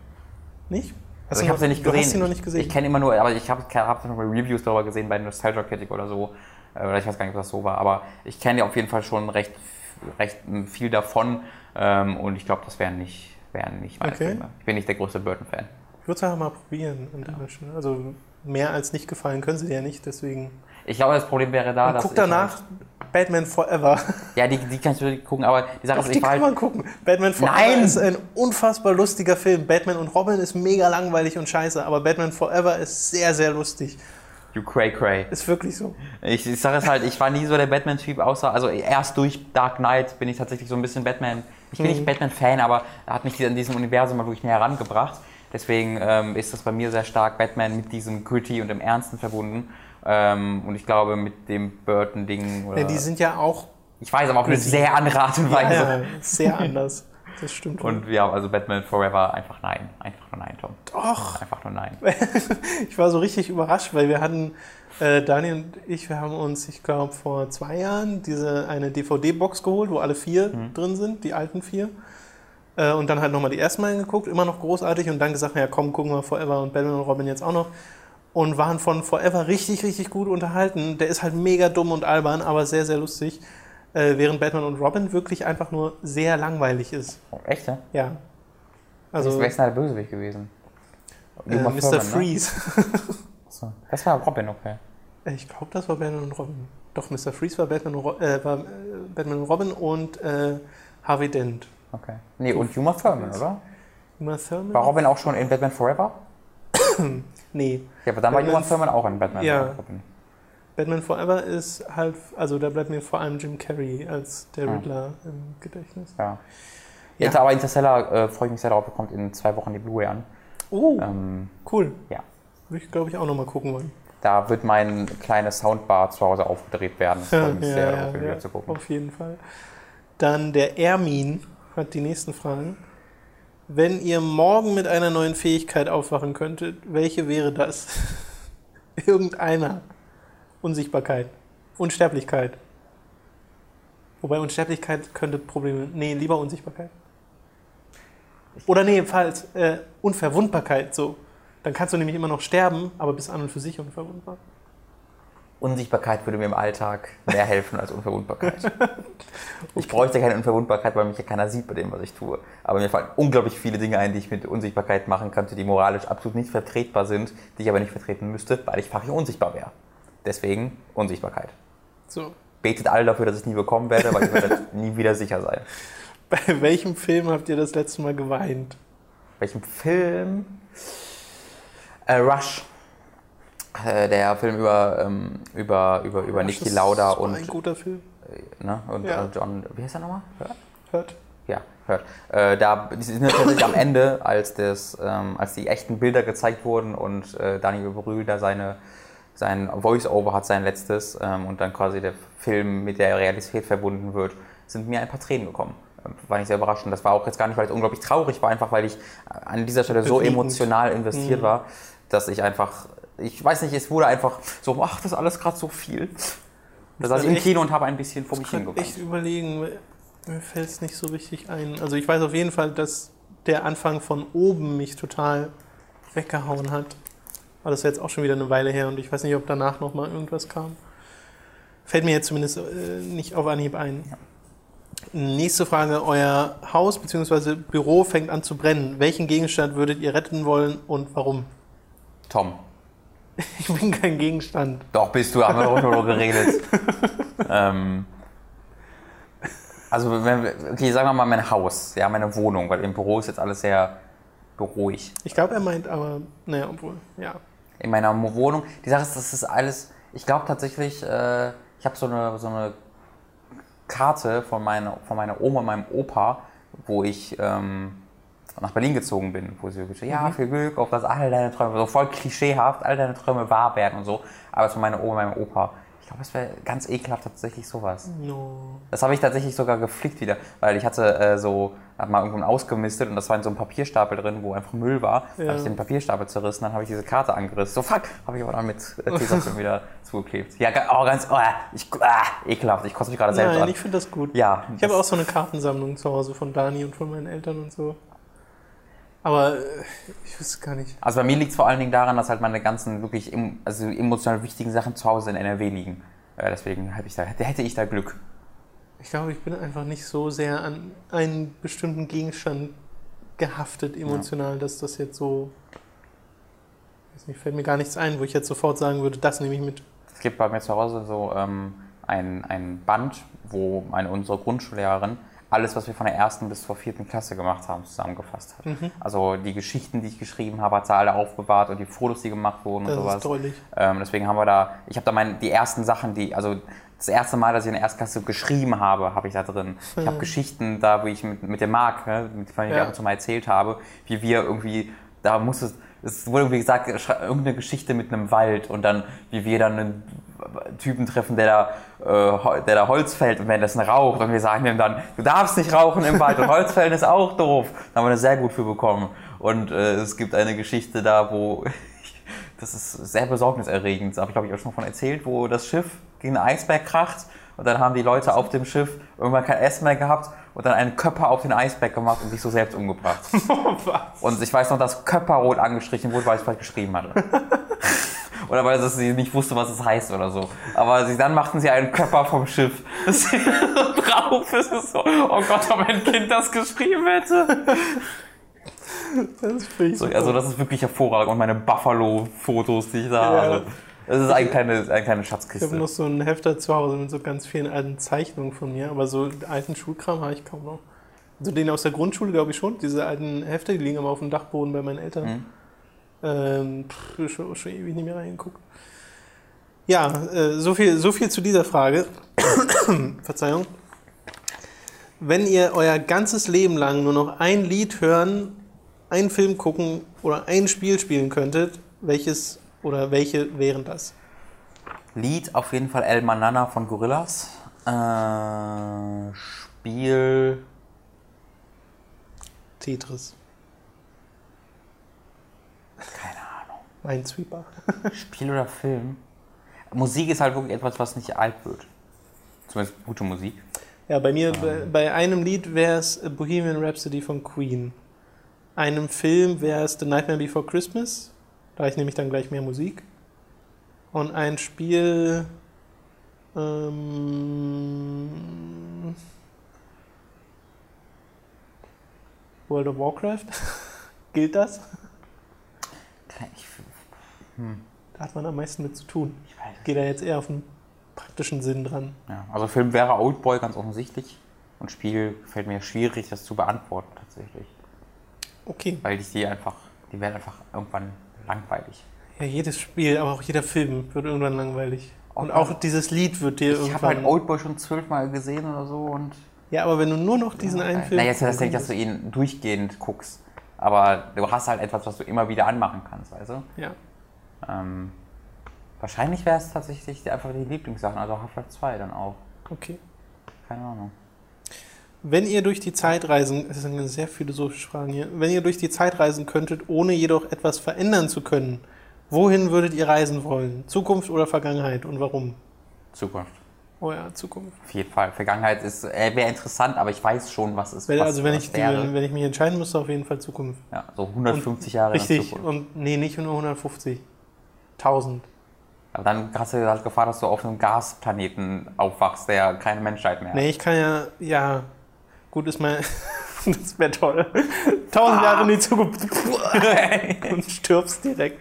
Nicht? Also ich habe sie nicht gesehen. hast sie noch nicht gesehen. Ich kenne immer nur, aber ich habe hab noch mal Reviews darüber gesehen bei Nostalgia Critic oder so. Äh, Oder ich weiß gar nicht, ob das so war. Aber ich kenne ja auf jeden Fall schon recht, recht viel davon. Ähm, Und ich glaube, das wären nicht, wären nicht meine Okay. Filme. Ich bin nicht der größte Burton-Fan. ich würde es einfach mal probieren. Stelle. Also mehr als nicht gefallen können sie dir ja nicht, deswegen. Ich glaube, das Problem wäre da, Und dass. guck ich danach Halt, Batman Forever. ja, die, die kannst du wirklich gucken, aber die Sache Auf ist, die kann halt. man gucken. Batman Forever Nein! ist ein unfassbar lustiger Film. Batman und Robin ist mega langweilig und scheiße, aber Batman Forever ist sehr, sehr lustig. You cray cray. Ist wirklich so. Ich, ich sage es halt, ich war nie so der Batman-Typ, außer, also erst durch Dark Knight bin ich tatsächlich so ein bisschen Batman. Ich bin nicht Batman-Fan, aber er hat mich in diesem Universum mal wirklich näher herangebracht. Deswegen ähm, ist das bei mir sehr stark Batman mit diesem Gritty und dem Ernsten verbunden. Ähm, und ich glaube, mit dem Burton-Ding. Ja, die sind ja auch ich weiß, aber auf eine sehr andere Art und Weise. ja, sehr anders. Das stimmt. Und ja, also Batman Forever einfach nein. Einfach nur nein, Tom. Doch. Einfach nur nein. Ich war so richtig überrascht, weil wir hatten, äh, Daniel und ich, wir haben uns, ich glaube, vor zwei Jahren diese eine DVD-Box geholt, wo alle vier Mhm. drin sind, die alten vier. Äh, und dann halt nochmal die ersten Mal geguckt, immer noch großartig und dann gesagt, ja komm, gucken wir Forever und Batman und Robin jetzt auch noch. Und waren von Forever richtig, richtig gut unterhalten. Der ist halt mega dumm und albern, aber sehr, sehr lustig. Äh, während Batman und Robin wirklich einfach nur sehr langweilig ist. Echt, ja? Ja. Also, wer ist denn der Bösewicht gewesen? äh, Mr. Thurman, ne? Freeze. So. Das war Robin, okay. Ich glaube, das war Batman und Robin. Doch, Mr. Freeze war Batman und, äh, war, äh, Batman und Robin und äh, Harvey Dent. Okay. Nee, und Uma Thurman, oder? Uma Thurman? War Robin auch schon in Batman Forever? Nee. Ja, aber dann war Batman- Uma Thurman auch in Batman Ja. Batman Forever ist halt, also da bleibt mir vor allem Jim Carrey als der Ah. Riddler im Gedächtnis. Ja. Ja. Jetzt aber Interstellar äh, freue ich mich sehr darauf, bekommt in zwei Wochen die Blu-ray an. Oh, Ähm, cool. ja. Würde ich, glaube ich, auch nochmal gucken wollen. da wird mein kleines Soundbar zu Hause aufgedreht werden. Ich freue mich sehr darauf, ihn wieder zu gucken. auf jeden Fall. Dann der Ermin hat die nächsten Fragen. Wenn ihr morgen mit einer neuen Fähigkeit aufwachen könntet, welche wäre das? Irgendeiner. Unsichtbarkeit. Unsterblichkeit. Wobei Unsterblichkeit könnte Probleme. Nee, lieber Unsichtbarkeit. Oder nee, falls. Äh, Unverwundbarkeit, so. Dann kannst du nämlich immer noch sterben, aber bist an und für sich unverwundbar. Unsichtbarkeit würde mir im Alltag mehr helfen als Unverwundbarkeit. Ich bräuchte keine Unverwundbarkeit, weil mich ja keiner sieht bei dem, was ich tue. Aber mir fallen unglaublich viele Dinge ein, die ich mit Unsichtbarkeit machen könnte, die moralisch absolut nicht vertretbar sind, die ich aber nicht vertreten müsste, weil ich fachlich unsichtbar wäre. Deswegen Unsichtbarkeit. So. Betet alle dafür, dass ich es nie bekommen werde, weil ich werde nie wieder sicher sein. Bei welchem Film habt ihr das letzte Mal geweint? Welchem Film? Äh, Rush. Äh, der Film über, ähm, über, über, über Niki Das Lauda und, Ein guter Film. ne, und Ja. äh, John, wie heißt er nochmal? Hurt? Hört. Ja, hört. Äh, da sind tatsächlich am Ende, als, das, ähm, als die echten Bilder gezeigt wurden und äh, Daniel Brühl da seine, sein Voice-Over hat, sein letztes, ähm, und dann quasi der Film mit der Realität verbunden wird, sind mir ein paar Tränen gekommen. Ähm, War nicht sehr überraschend. Das war auch jetzt gar nicht, weil es unglaublich traurig war, einfach weil ich an dieser Stelle so emotional investiert Mhm. war, dass ich einfach, ich weiß nicht, es wurde einfach so, ach, das ist alles gerade so viel. Da saß ich im Kino und habe ein bisschen vor mich Ich hingewandt. echt überlegen, mir fällt es nicht so richtig ein. Also ich weiß auf jeden Fall, dass der Anfang von oben mich total weggehauen hat. Aber das ist jetzt auch schon wieder eine Weile her und ich weiß nicht, ob danach noch mal irgendwas kam. Fällt mir jetzt zumindest äh, nicht auf Anhieb ein. Nächste Frage. Euer Haus bzw. Büro fängt an zu brennen. Welchen Gegenstand würdet ihr retten wollen und warum? Tom. Ich bin kein Gegenstand. Doch, bist du, haben wir nur geredet. ähm, also, wenn, okay, sagen wir mal mein Haus, ja, meine Wohnung, weil im Büro ist jetzt alles sehr ruhig. Ich glaube, er meint aber, naja, obwohl, ja. In meiner Wohnung, die Sache ist, das ist alles, ich glaube tatsächlich, äh, ich habe so eine, so eine Karte von meiner, von meiner Oma und meinem Opa, wo ich ähm, nach Berlin gezogen bin, wo sie gesagt Mhm. ja, viel Glück, auf dass all deine Träume, so voll klischeehaft, all deine Träume wahr werden und so, aber es von meiner Oma meinem Opa. Ich glaube, es wäre ganz ekelhaft tatsächlich sowas. No. Das habe ich tatsächlich sogar geflickt wieder, weil ich hatte äh, so, hab mal irgendwann ausgemistet und das war in so einem Papierstapel drin, wo einfach Müll war. Da Ja. habe ich den Papierstapel zerrissen, dann habe ich diese Karte angerissen. So, fuck, habe ich aber dann mit äh, Tesafilm wieder zugeklebt. Ja, oh, ganz, oh, ich, ah, ekelhaft, ich kotze mich gerade selbst Nein, an. ich finde das gut. Ja, Ich habe das- auch so eine Kartensammlung zu Hause von Dani und von meinen Eltern und so. Aber äh, ich wüsste gar nicht. Also bei mir liegt es vor allen Dingen daran, dass halt meine ganzen wirklich also emotional wichtigen Sachen zu Hause in NRW liegen. Äh, deswegen hätte ich, da, hätte ich da Glück. Ich glaube, ich bin einfach nicht so sehr an einen bestimmten Gegenstand gehaftet emotional, dass das jetzt so. Weiß nicht, fällt mir gar nichts ein, wo ich jetzt sofort sagen würde, das nehme ich mit. Es gibt bei mir zu Hause so ähm, ein, ein Band, wo meine, unsere Grundschullehrerin alles, was wir von der ersten bis zur vierten Klasse gemacht haben, zusammengefasst hat. Mhm. Also die Geschichten, die ich geschrieben habe, hat sie alle aufbewahrt und die Fotos, die gemacht wurden Das und ist sowas. drollig. Ähm, deswegen haben wir da, ich habe da meine, die ersten Sachen, die, also das erste Mal, dass ich in der Erstklasse geschrieben habe, habe ich da drin. Ich habe Mhm. Geschichten da, wo ich mit, mit dem Marc, ne, mit dem ich Ja. ab und zu mal erzählt habe, wie wir irgendwie, da musste es, es wurde irgendwie gesagt, irgendeine Geschichte mit einem Wald und dann, wie wir dann einen Typen treffen, der da, äh, der da Holz fällt und währenddessen raucht und wir sagen ihm dann, du darfst nicht rauchen im Wald und Holz fällen ist auch doof. Da haben wir eine sehr gut für bekommen. Und äh, es gibt eine Geschichte da, wo das ist sehr besorgniserregend. Da habe ich, glaube ich, auch schon von erzählt, wo das Schiff gegen einen Eisberg kracht und dann haben die Leute auf dem Schiff irgendwann kein Essen mehr gehabt und dann einen Köpper auf den Eisberg gemacht und sich so selbst umgebracht. Und ich weiß noch, dass Köpper rot angestrichen wurde, weil ich es falsch geschrieben hatte. Oder weil sie nicht wusste, was es heißt oder so. Aber sie, dann machten sie einen Köpper vom Schiff. Das ist so drauf. Es so, oh Gott, ob ein Kind das geschrieben hätte. Das ich So, also das ist wirklich hervorragend. Und meine Buffalo-Fotos, die ich da Ja. habe. Das ist eine kleine, eine kleine Ich Schatzkiste. habe noch so einen Hefter zu Hause mit so ganz vielen alten Zeichnungen von mir, aber so alten Schulkram habe ich kaum noch. So den aus der Grundschule glaube ich schon. Diese alten Hefte, die liegen aber auf dem Dachboden bei meinen Eltern. Mhm. Ähm, pff, schon, schon ewig nicht mehr reingeguckt. Ja, äh, so, viel, so viel zu dieser Frage. Verzeihung. Wenn ihr euer ganzes Leben lang nur noch ein Lied hören, einen Film gucken oder ein Spiel spielen könntet, welches oder welche wären das? Lied auf jeden Fall El Manana von Gorillas. Äh, Spiel. Tetris. Keine Ahnung. Minesweeper. Spiel oder Film? Musik ist halt wirklich etwas, was nicht alt wird. Zumindest gute Musik. Ja, bei mir, bei, bei einem Lied wäre es Bohemian Rhapsody von Queen. Einem Film wäre es The Nightmare Before Christmas. Da ich nämlich dann gleich mehr Musik. Und ein Spiel. Ähm, World of Warcraft. Gilt das? Ich, Da hat man am meisten mit zu tun. ich weiß Ich gehe da jetzt eher auf den praktischen Sinn dran. Ja, also Film wäre Oldboy ganz offensichtlich. Und Spiel fällt mir schwierig, das zu beantworten tatsächlich. Okay. Weil ich die einfach, die werden einfach irgendwann langweilig. Ja, jedes Spiel, aber auch jeder Film wird irgendwann langweilig. Und Auch- dieses Lied wird dir Ich habe irgendwann. halt Oldboy schon zwölfmal gesehen oder so und. ja, aber wenn du nur noch diesen einen Film. Na, jetzt heißt das nicht, dass du ihn durchgehend guckst. Aber du hast halt etwas, was du immer wieder anmachen kannst, weißt du? Ja. Ähm, wahrscheinlich wäre es tatsächlich die- einfach die Lieblingssachen, also Half-Life 2 dann auch. Okay. Keine Ahnung. Wenn ihr durch die Zeit reisen, das sind sehr philosophische Fragen hier, wenn ihr durch die Zeit reisen könntet, ohne jedoch etwas verändern zu können, wohin würdet ihr reisen wollen? Zukunft oder Vergangenheit und warum? Zukunft. Oh ja, Zukunft. Auf jeden Fall. Vergangenheit ist äh, wäre interessant, aber ich weiß schon, was es was, also wenn ich, wäre. wenn ich mich entscheiden müsste, auf jeden Fall Zukunft. ja, so 150 Jahre in der Richtig. Und nee, nicht nur 150. 1000. Aber dann hast du halt Gefahr, dass du auf einem Gasplaneten aufwachst, der keine Menschheit mehr hat. Nee, ich kann ja, ja, gut ist mein, das wäre toll. 1000 Jahre in die Zukunft und stirbst direkt.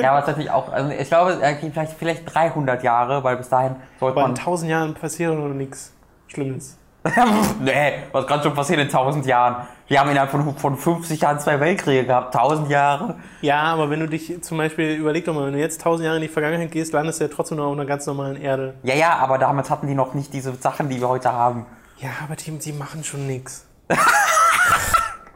Ja, aber es ist natürlich auch, also ich glaube, vielleicht, vielleicht 300 Jahre, weil bis dahin sollte Aber in man. 1000 Jahren passiert noch nichts Schlimmes. nee, was kann schon passieren in 1000 Jahren? Wir haben innerhalb von, von 50 Jahren zwei Weltkriege gehabt, 1000 Jahre. Ja, aber wenn du dich zum Beispiel, überleg doch mal, wenn du jetzt 1000 Jahre in die Vergangenheit gehst, landest du ja trotzdem noch auf einer ganz normalen Erde. Ja, ja, aber damals hatten die noch nicht diese Sachen, die wir heute haben. Ja, aber die, die machen schon nichts.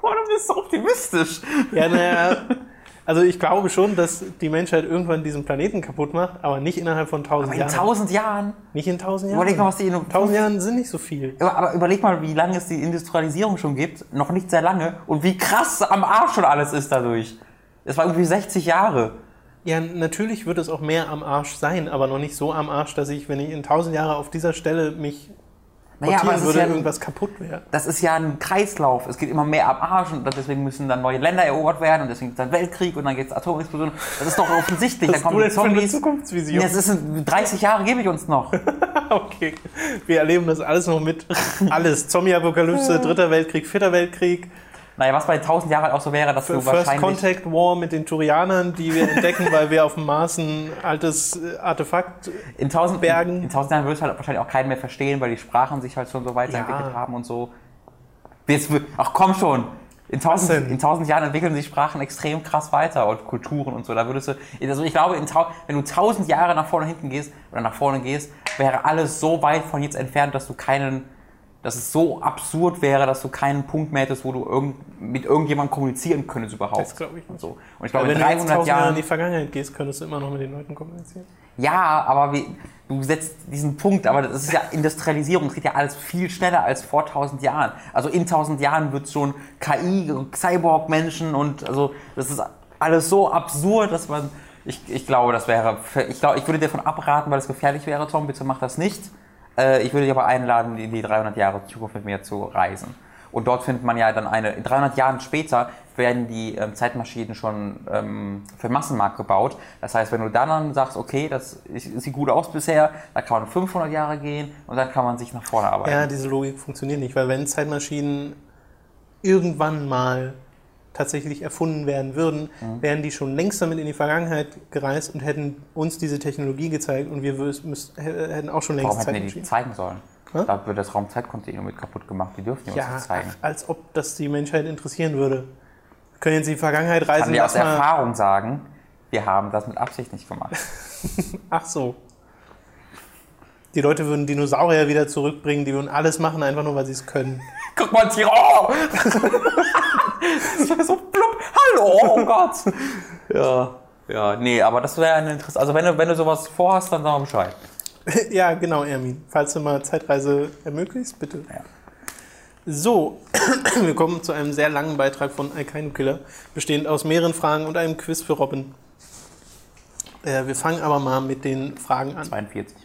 Oh, du bist so optimistisch. Ja, naja, also ich glaube schon, dass die Menschheit irgendwann diesen Planeten kaputt macht, aber nicht innerhalb von 1000 Aber in Jahren. 1000 Jahren? Nicht in 1000 Jahren. Überleg mal, was die in 1000 Jahren sind nicht so viel. Aber aber überleg mal, wie lange es die Industrialisierung schon gibt. Noch nicht sehr lange. Und wie krass am Arsch schon alles ist dadurch. Es war irgendwie 60 Jahre. Ja, natürlich wird es auch mehr am Arsch sein, aber noch nicht so am Arsch, dass ich, wenn ich in 1000 Jahre auf dieser Stelle mich Naja, aber portieren es ist würde, ja- irgendwas kaputt wäre. Das ist ja ein Kreislauf. Es geht immer mehr am Arsch und deswegen müssen dann neue Länder erobert werden und deswegen gibt es dann Weltkrieg und dann gibt es Atomexplosionen. Das ist doch offensichtlich. Dann kommen du die denn für eine Zombies. Zukunftsvision? Ja, es ist 30 Jahre gebe ich uns noch. Okay, wir erleben das alles noch mit. Alles. Zombie-Apokalypse, Dritter Weltkrieg, Vierter Weltkrieg, Naja, was bei 1000 Jahren auch so wäre, dass du First wahrscheinlich... Contact War mit den Turianern, die wir entdecken, weil wir auf dem Mars ein altes äh, Artefakt. In 1000, Bergen. in 1000 Jahren würdest du halt wahrscheinlich auch keinen mehr verstehen, weil die Sprachen sich halt schon so weiterentwickelt Ja. haben und so. Jetzt, ach komm schon. In Was 1000, denn? in 1000 Jahren entwickeln sich Sprachen extrem krass weiter und Kulturen und so. Da würdest du, also ich glaube, in, wenn du 1000 Jahre nach vorne hinten gehst oder nach vorne gehst, wäre alles so weit von jetzt entfernt, dass du keinen, dass es so absurd wäre, dass du keinen Punkt mehr hättest, wo du irgend, mit irgendjemandem kommunizieren könntest überhaupt. Das glaube ich nicht. so. Und ich glaube, wenn in du jetzt 300 1000 Jahre in Jahren. die Vergangenheit gehst, könntest du immer noch mit den Leuten kommunizieren. Ja, aber wie, du setzt diesen Punkt, aber das ist ja Industrialisierung, es geht ja alles viel schneller als vor 1000 Jahren. Also in 1000 Jahren wird schon KI, Cyborg-Menschen und also das ist alles so absurd, dass man, ich, ich glaube, das wäre, ich glaube, ich würde dir davon abraten, weil es gefährlich wäre, Tom, bitte mach das nicht. Äh, ich würde dich aber einladen, in die 300 Jahre Zukunft mit mir zu reisen. Und dort findet man ja dann eine, 300 Jahren später werden die ähm, Zeitmaschinen schon ähm, für den Massenmarkt gebaut. Das heißt, wenn du dann, dann sagst, okay, das sieht gut aus bisher, da kann man 500 Jahre gehen und dann kann man sich nach vorne arbeiten. Ja, diese Logik funktioniert nicht, weil wenn Zeitmaschinen irgendwann mal tatsächlich erfunden werden würden, Mhm. wären die schon längst damit in die Vergangenheit gereist und hätten uns diese Technologie gezeigt und wir hätten auch schon längst Warum hätten die die zeigen sollen? Hä? Da wird das Raumzeitkontinuum mit kaputt gemacht, die dürfen die uns Ja, nicht zeigen. als ob das die Menschheit interessieren würde. Wir können jetzt in die Vergangenheit Ich kann reisen, dir aus. Erfahrung sagen, wir haben das mit Absicht nicht gemacht. Ach so. Die Leute würden Dinosaurier wieder zurückbringen, die würden alles machen, einfach nur, weil sie es können. Guck mal, Tiro! Das war so plupp. Hallo, oh Gott. Ja, ja, nee, aber das wäre eine interessante. Also, wenn du, wenn du sowas vorhast, dann sag mal Bescheid. ja, genau, Ermin. Falls du mal Zeitreise ermöglichst, bitte. Ja. So, wir kommen zu einem sehr langen Beitrag von Alkaino Killer, bestehend aus mehreren Fragen und einem Quiz für Robin. Äh, wir fangen aber mal mit den Fragen an. 42.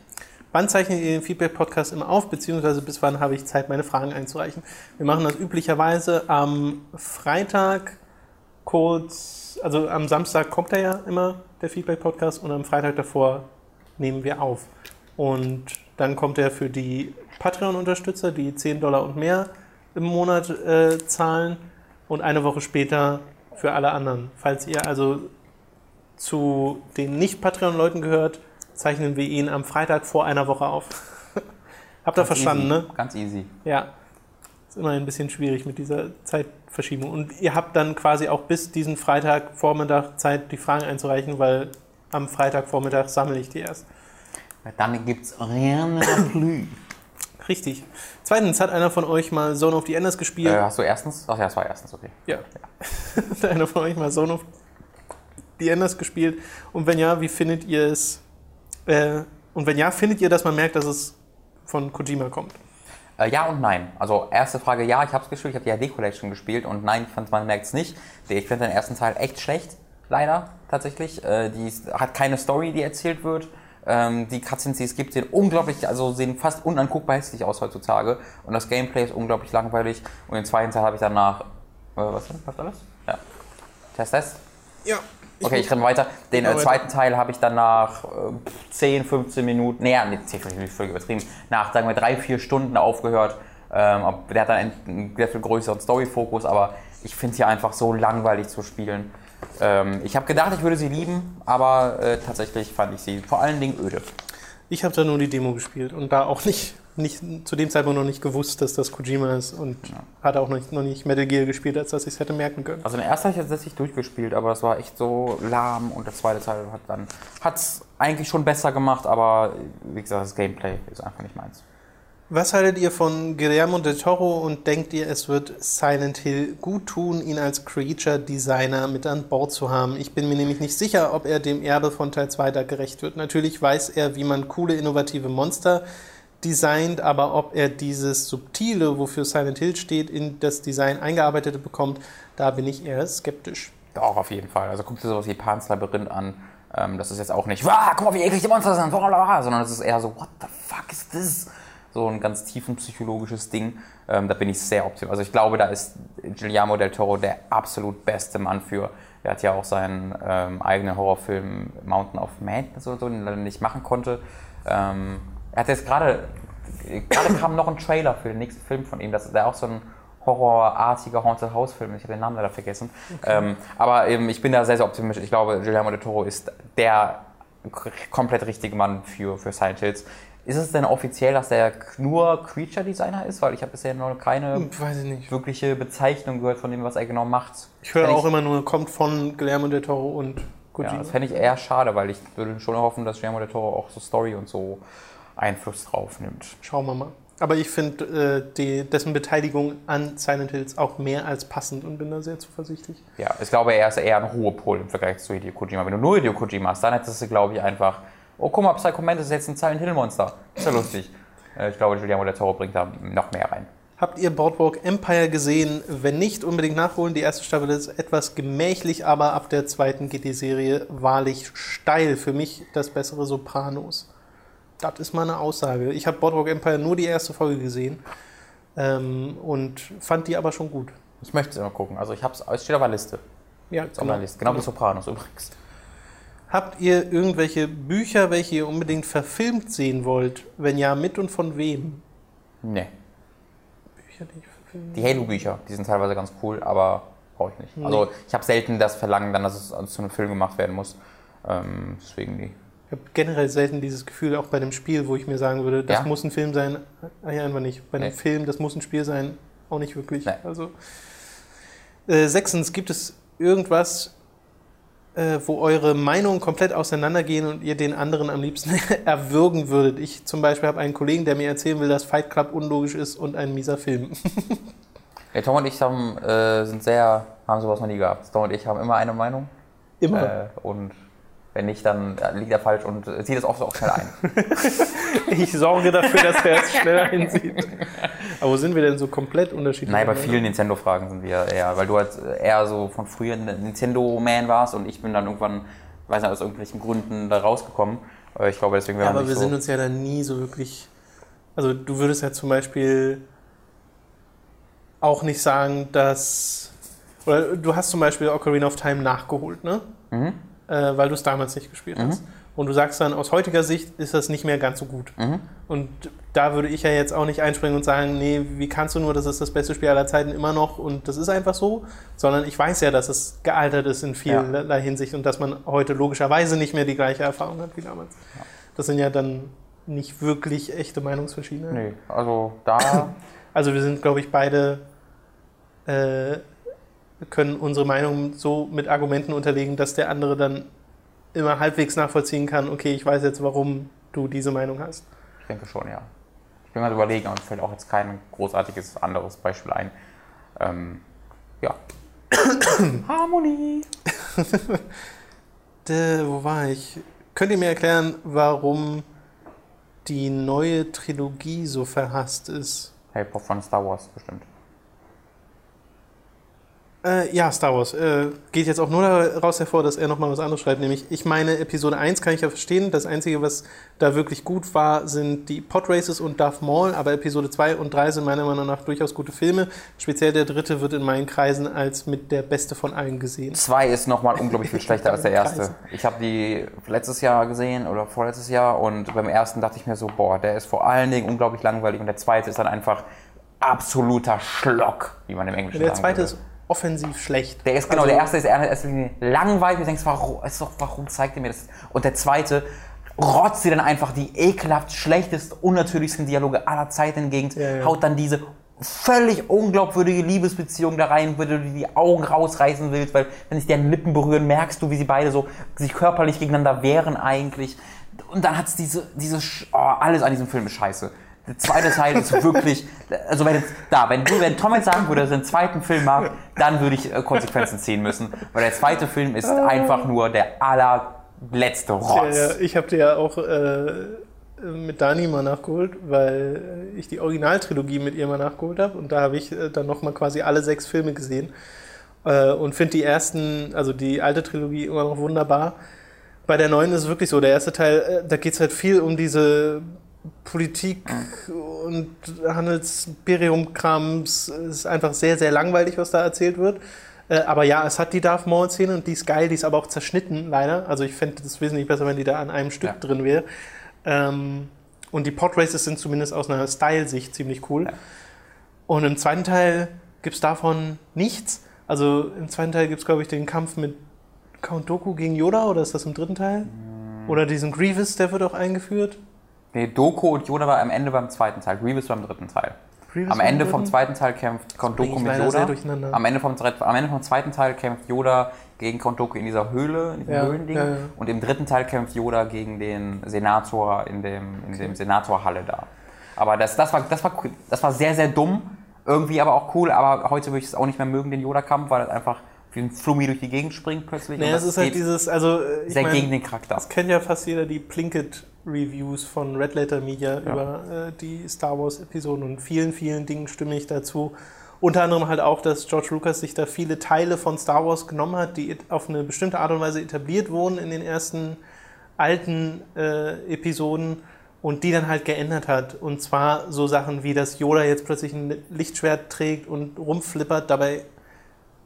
Wann zeichnet ihr den Feedback-Podcast immer auf, beziehungsweise bis wann habe ich Zeit, meine Fragen einzureichen? Wir machen das üblicherweise am Freitag kurz, also am Samstag kommt er ja immer, der Feedback-Podcast, und am Freitag davor nehmen wir auf. Und dann kommt er für die Patreon-Unterstützer, die 10 Dollar und mehr im Monat äh, zahlen, und eine Woche später für alle anderen. Falls ihr also zu den Nicht-Patreon-Leuten gehört, zeichnen wir ihn am Freitag vor einer Woche auf. Habt ihr verstanden, easy. ne? Ganz easy. Ja. Ist immer ein bisschen schwierig mit dieser Zeitverschiebung. Und ihr habt dann quasi auch bis diesen Freitagvormittag Zeit, die Fragen einzureichen, weil am Freitagvormittag sammle ich die erst. Dann gibt's rien plus. Richtig. Zweitens, hat einer von euch mal Zone of the Enders gespielt? äh, hast du erstens? Ach ja, das war erstens, okay. Ja. Hat einer von euch mal Zone of the Enders gespielt? Und wenn ja, wie findet ihr es? Äh, und wenn ja, findet ihr, dass man merkt, dass es von Kojima kommt? Äh, ja und nein. Also erste Frage, ja, ich habe es gespielt, ich habe die HD Collection gespielt und nein, fand, man merkt es nicht. Ich finde den ersten Teil echt schlecht, leider tatsächlich. Äh, die hat keine Story, die erzählt wird. Ähm, die Cutscenes, die es gibt, sehen unglaublich, also sehen fast unanguckbar hässlich aus heutzutage. Und das Gameplay ist unglaublich langweilig. Und den zweiten Teil habe ich danach. Äh, was denn? War das? Ja. Test, Test? Ja. Okay, ich renne weiter. Den äh, zweiten Teil habe ich dann nach äh, 10, 15 Minuten, nee, nee 10, 15 Minuten völlig übertrieben, nach, sagen wir, drei, vier Stunden aufgehört. Ähm, der hat dann einen, einen sehr viel größeren Story-Fokus, aber ich finde sie einfach so langweilig zu spielen. Ähm, ich habe gedacht, ich würde sie lieben, aber äh, tatsächlich fand ich sie vor allen Dingen öde. Ich habe da nur die Demo gespielt und da auch nicht, nicht zu dem Zeitpunkt noch nicht gewusst, dass das Kojima ist und hatte auch noch nicht, noch nicht Metal Gear gespielt, als dass ich es hätte merken können. Also den ersten habe ich tatsächlich durchgespielt, aber es war echt so lahm und der zweite Teil hat dann hat's eigentlich schon besser gemacht, aber wie gesagt, das Gameplay ist einfach nicht meins. Was haltet ihr von Guillermo del Toro und denkt ihr, es wird Silent Hill gut tun, ihn als Creature-Designer mit an Bord zu haben? Ich bin mir nämlich nicht sicher, ob er dem Erbe von Teil 2 da gerecht wird. Natürlich weiß er, wie man coole, innovative Monster designt, aber ob er dieses Subtile, wofür Silent Hill steht, in das Design eingearbeitet bekommt, da bin ich eher skeptisch. Doch, auf jeden Fall. Also guck dir sowas wie Pan's Labyrinth an. Ähm, das ist jetzt auch nicht, wow, guck mal, wie eklig die Monster sind, blablabla", sondern es ist eher so, what the fuck is this? So ein ganz tiefenpsychologisches Ding. Ähm, da bin ich sehr optimistisch. Also ich glaube, da ist Guillermo del Toro der absolut beste Mann für. Er hat ja auch seinen ähm, eigenen Horrorfilm Mountain of Madness oder so, den er nicht machen konnte. Ähm, er hat jetzt gerade, gerade kam noch ein Trailer für den nächsten Film von ihm. Das ist ja auch so ein horrorartiger Haunted House Film. Ich habe den Namen leider vergessen. Ähm, aber ähm, ich bin da sehr, sehr optimistisch. Ich glaube, Guillermo del Toro ist der komplett richtige Mann für, für Silent Hills. Ist es denn offiziell, dass der nur Creature Designer ist? Weil ich habe bisher noch keine Hm, ich wirkliche Bezeichnung gehört von dem, was er genau macht. Ich höre auch immer nur, kommt von Guillermo del Toro und Ja, Kojima. das fände ich eher schade, weil ich würde schon hoffen, dass Guillermo del Toro auch so Story und so Einfluss drauf nimmt. Schauen wir mal. Aber ich finde äh, dessen Beteiligung an Silent Hills auch mehr als passend und bin da sehr zuversichtlich. Ja, ich glaube, er ist eher ein Ruhepol im Vergleich zu Hideo Kojima. Wenn du nur Hideo Kojima hast, dann hättest du, glaube ich, einfach, oh, guck mal, Psycho Mantis ist jetzt ein Silent Hill Monster. Ist ja lustig. Äh, Ich glaube, del Toro bringt da noch mehr rein. Habt ihr Boardwalk Empire gesehen? Wenn nicht, unbedingt nachholen. Die erste Staffel ist etwas gemächlich, aber ab der zweiten geht die Serie wahrlich steil. Für mich das bessere Sopranos. Das ist meine Aussage. Ich habe Boardwalk Empire nur die erste Folge gesehen ähm, und fand die aber schon gut. Ich möchte es immer gucken. Also ich hab's, es steht auf der Liste. Ja, Ist auf der Liste. Genau wie Sopranos übrigens. Habt ihr irgendwelche Bücher, welche ihr unbedingt verfilmt sehen wollt? Wenn ja, mit und von wem? Nee. Bücher, die ich verfilmen Die Halo-Bücher, die sind teilweise ganz cool, aber brauche ich nicht. Also ich habe selten das Verlangen dann, dass es zu einem Film gemacht werden muss. Ähm, deswegen die. Ich habe generell selten dieses Gefühl, auch bei einem Spiel, wo ich mir sagen würde, das Ja? muss ein Film sein. Ah, ja, einfach nicht. Bei einem Nee. Film, das muss ein Spiel sein, auch nicht wirklich. Nee. Also, äh, sechstens, gibt es irgendwas, äh, wo eure Meinungen komplett auseinandergehen und ihr den anderen am liebsten erwürgen würdet? Ich zum Beispiel habe einen Kollegen, der mir erzählen will, dass Fight Club unlogisch ist und ein mieser Film. Ja, Tom und ich haben, äh, sind sehr, haben sowas noch nie gehabt. Tom und ich haben immer eine Meinung. Immer. Äh, und Wenn nicht, dann äh, liegt er falsch und äh, sieht es auch, auch schnell ein. Ich sorge dafür, dass er es schneller einsieht. Aber wo sind wir denn so komplett unterschiedlich? Nein, bei vielen Nintendo-Fragen sind wir eher, weil du halt eher so von früher Nintendo-Man warst und ich bin dann irgendwann, weiß nicht, aus irgendwelchen Gründen da rausgekommen. Aber ich glaube, deswegen Ja, wäre aber nicht wir so. sind uns ja dann nie so wirklich. Also, du würdest ja zum Beispiel auch nicht sagen, dass. Oder du hast zum Beispiel Ocarina of Time nachgeholt, ne? Mhm. Äh, weil du es damals nicht gespielt hast. Und du sagst dann, aus heutiger Sicht ist das nicht mehr ganz so gut. Mhm. Und da würde ich ja jetzt auch nicht einspringen und sagen, nee, wie kannst du nur, das ist das beste Spiel aller Zeiten immer noch und das ist einfach so, sondern ich weiß ja, dass es gealtert ist in vielerlei Hinsicht und dass man heute logischerweise nicht mehr die gleiche Erfahrung hat wie damals. Das sind ja dann nicht wirklich echte Meinungsverschiedenheiten. Nee, also da. Also wir sind, glaube ich, beide äh, können unsere Meinung so mit Argumenten unterlegen, dass der andere dann immer halbwegs nachvollziehen kann, okay, ich weiß jetzt, warum du diese Meinung hast. Ich denke schon, ja. Ich bin gerade überlegen und fällt auch jetzt kein großartiges anderes Beispiel ein. Ähm, ja. Harmonie. Dä, wo war ich? Könnt ihr mir erklären, warum die neue Trilogie so verhasst ist? Help von Star Wars bestimmt. Äh, ja, Star Wars. Äh, geht jetzt auch nur daraus hervor, dass er nochmal was anderes schreibt. Nämlich, ich meine, Episode 1 kann ich ja verstehen. Das Einzige, was da wirklich gut war, sind die Podraces und Darth Maul. Aber Episode 2 und 3 sind meiner Meinung nach durchaus gute Filme. Speziell der dritte wird in meinen Kreisen als mit der beste von allen gesehen. Zwei ist nochmal unglaublich viel schlechter als der erste. Ich habe die letztes Jahr gesehen oder vorletztes Jahr und beim ersten dachte ich mir so, boah, der ist vor allen Dingen unglaublich langweilig und der zweite ist dann einfach absoluter Schlock, wie man im Englischen Der sagen zweite würde. ist offensiv schlecht. Der ist genau, Also- der erste ist Linie langweilig. Du denkst, warum, ist doch, warum zeigt er mir das? Und der zweite rotzt dir dann einfach die ekelhaft schlechtest, unnatürlichsten Dialoge aller Zeiten entgegen, Ja, ja. haut dann diese völlig unglaubwürdige Liebesbeziehung da rein, wo du dir die Augen rausreißen willst, weil wenn sich deren Lippen berühren, merkst du, wie sie beide so sich körperlich gegeneinander wehren eigentlich. Und dann hat's diese, diese, oh, alles an diesem Film ist scheiße. Der zweite Teil ist wirklich, also wenn jetzt, da, wenn du, wenn Tom jetzt sagen würde, dass er einen zweiten Film mag, dann würde ich äh, Konsequenzen ziehen müssen, weil der zweite Film ist einfach nur der allerletzte Ja, Rotz. ja, ich habe dir ja auch äh, mit Dani mal nachgeholt, weil ich die Originaltrilogie mit ihr mal nachgeholt habe und da habe ich äh, dann nochmal quasi alle sechs Filme gesehen äh, und finde die ersten, also die alte Trilogie immer noch wunderbar. Bei der neuen ist es wirklich so, der erste Teil, äh, da geht es halt viel um diese Politik und Handelsimperium-Krams. Ist einfach sehr, sehr langweilig, was da erzählt wird. Äh, aber ja, es hat die Darth Maul-Szene und die ist geil, die ist aber auch zerschnitten, leider. Also ich fände es wesentlich besser, wenn die da an einem Stück Ja. drin wäre. Ähm, und die Podraces sind zumindest aus einer Style-Sicht ziemlich cool. Ja. Und im zweiten Teil gibt es davon nichts. Also im zweiten Teil gibt es, glaube ich, den Kampf mit Count Doku gegen Yoda oder ist das im dritten Teil? Mm. Oder diesen Grievous, der wird auch eingeführt. Nee, Doku und Yoda war am Ende beim zweiten Teil, Grievous beim dritten Teil. Grievous Am war im Ende vom zweiten Teil kämpft Count bring Doku ich mit Yoda. Am Ende, vom, am Ende vom zweiten Teil kämpft Yoda gegen Count Doku in dieser Höhle, in diesem Ja, Höhlending. ja, ja. Und im dritten Teil kämpft Yoda gegen den Senator in dem, in dem Senatorhalle da. Aber das, das, war, das, war, das war sehr, sehr dumm. Irgendwie aber auch cool. Aber heute würde ich es auch nicht mehr mögen, den Yoda-Kampf, weil es einfach wie ein Flummi durch die Gegend springt plötzlich. Und es das ist halt dieses, also äh, ich sehr mein, gegen den Charakter. Das kennt ja fast jeder die Plinkett-Reviews von Red Letter Media über äh, die Star Wars-Episoden und vielen, vielen Dingen stimme ich dazu. Unter anderem halt auch, dass George Lucas sich da viele Teile von Star Wars genommen hat, die auf eine bestimmte Art und Weise etabliert wurden in den ersten alten äh, Episoden und die dann halt geändert hat. Und zwar so Sachen wie, dass Yoda jetzt plötzlich ein Lichtschwert trägt und rumflippert. Dabei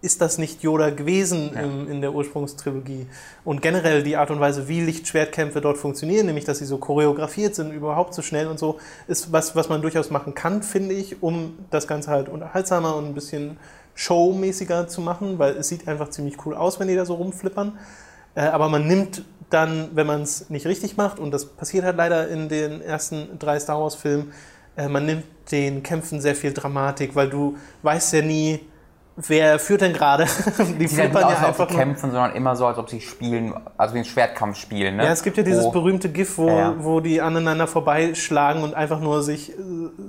ist das nicht Yoda gewesen Ja. im, in der Ursprungstrilogie. Und generell die Art und Weise, wie Lichtschwertkämpfe dort funktionieren, nämlich dass sie so choreografiert sind, überhaupt so schnell und so, ist was, was man durchaus machen kann, finde ich, um das Ganze halt unterhaltsamer und ein bisschen showmäßiger zu machen, weil es sieht einfach ziemlich cool aus, wenn die da so rumflippern. Äh, aber man nimmt dann, wenn man es nicht richtig macht, und das passiert halt leider in den ersten drei Star Wars-Filmen, äh, man nimmt den Kämpfen sehr viel Dramatik, weil du weißt ja nie, wer führt denn gerade? Die nicht flippern ja einfach sie nur. kämpfen, sondern immer so, als ob sie spielen, also wie ein Schwertkampf spielen. Ne? Ja, es gibt ja dieses Wo- berühmte GIF, wo, Ja, ja. wo die aneinander vorbeischlagen und einfach nur sich äh,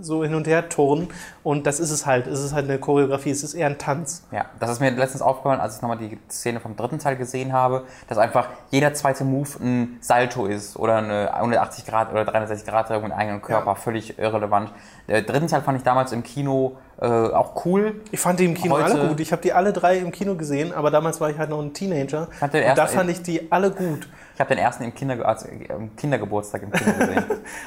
so hin und her turnen. Und das ist es halt. Es ist halt eine Choreografie. Es ist eher ein Tanz. Ja, das ist mir letztens aufgefallen, als ich nochmal die Szene vom dritten Teil gesehen habe, dass einfach jeder zweite Move ein Salto ist oder eine 180 Grad oder 360 Grad Drehung mit eigenen Körper, Ja. völlig irrelevant. Der dritten Teil fand ich damals im Kino äh, auch cool. Ich fand die im Kino Heute- alle gut. Ich habe die alle drei im Kino gesehen, aber damals war ich halt noch ein Teenager. Und da fand ich die alle gut. Ich habe den ersten im, Kinder, also im Kindergeburtstag im Kino gesehen.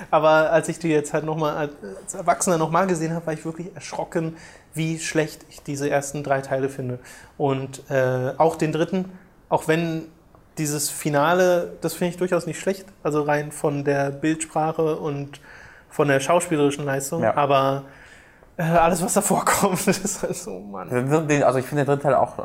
Aber als ich die jetzt halt nochmal als Erwachsener nochmal gesehen habe, war ich wirklich erschrocken, wie schlecht ich diese ersten drei Teile finde. Und äh, auch den dritten, auch wenn dieses Finale, das finde ich durchaus nicht schlecht, also rein von der Bildsprache und von der schauspielerischen Leistung, Ja. aber äh, alles, was davor kommt, ist halt so, Mann. Also ich finde den dritten Teil auch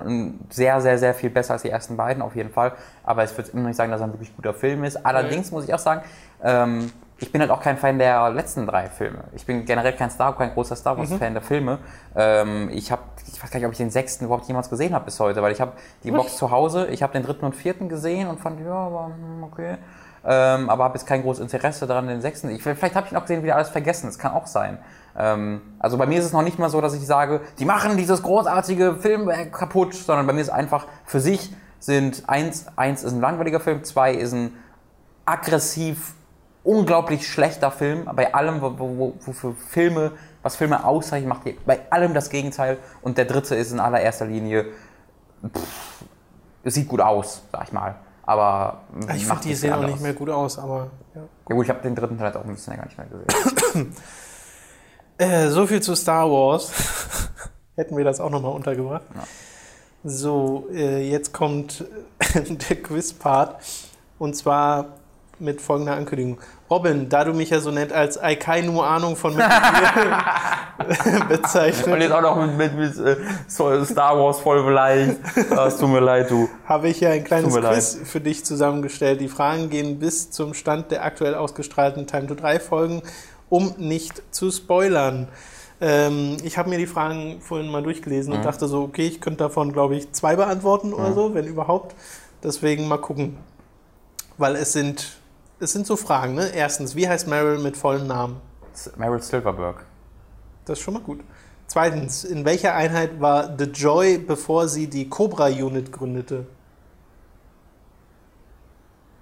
sehr, sehr, sehr viel besser als die ersten beiden, auf jeden Fall. Aber ich würde immer noch nicht sagen, dass er ein wirklich guter Film ist. Allerdings muss ich auch sagen, ähm, ich bin halt auch kein Fan der letzten drei Filme. Ich bin generell kein Star, kein großer Star Wars-Fan der Filme. Ähm, ich habe, ich weiß gar nicht, ob ich den sechsten überhaupt jemals gesehen habe bis heute, weil ich habe die Box zu Hause, ich habe den dritten und vierten gesehen und fand, ja, aber hm, okay. Ähm, aber habe jetzt kein großes Interesse daran, den sechsten. Ich, vielleicht habe ich ihn auch gesehen, wieder alles vergessen. Das kann auch sein. Ähm, also bei mir ist es noch nicht mal so, dass ich sage, die machen dieses großartige Filmwerk kaputt, sondern bei mir ist einfach für sich sind eins, eins ist ein langweiliger Film, zwei ist ein aggressiv, unglaublich schlechter Film. Bei allem, wo, wo, wo Filme, was Filme auszeichnet, macht bei allem das Gegenteil. Und der dritte ist in allererster Linie, pff, sieht gut aus, sag ich mal. Aber Ich macht finde, die sehen auch nicht mehr gut aus, aber ja. Ja gut, ich habe den dritten Teil auch ein bisschen länger nicht mehr gesehen. Äh, so viel zu Star Wars. Hätten wir das auch nochmal untergebracht. Ja. So, äh, jetzt kommt der Quiz-Part. Und zwar mit folgender Ankündigung. Robin, da du mich ja so nett als Aikai nur Ahnung von Gear Und jetzt auch noch mit, mit, mit äh, Star Wars voll beleidigt. Ah, Es tut mir leid, du. habe ich ja ein kleines Quiz für dich zusammengestellt. Die Fragen gehen bis zum Stand der aktuell ausgestrahlten Time to 3 Folgen, um nicht zu spoilern. Ähm, ich habe mir die Fragen vorhin mal durchgelesen und dachte so, okay, ich könnte davon, glaube ich, zwei beantworten oder so, wenn überhaupt. Deswegen mal gucken. Weil es sind, es sind so Fragen, ne? Erstens, wie heißt Meryl mit vollem Namen? Meryl Silverberg. Das ist schon mal gut. Zweitens, in welcher Einheit war The Joy, bevor sie die Cobra Unit gründete?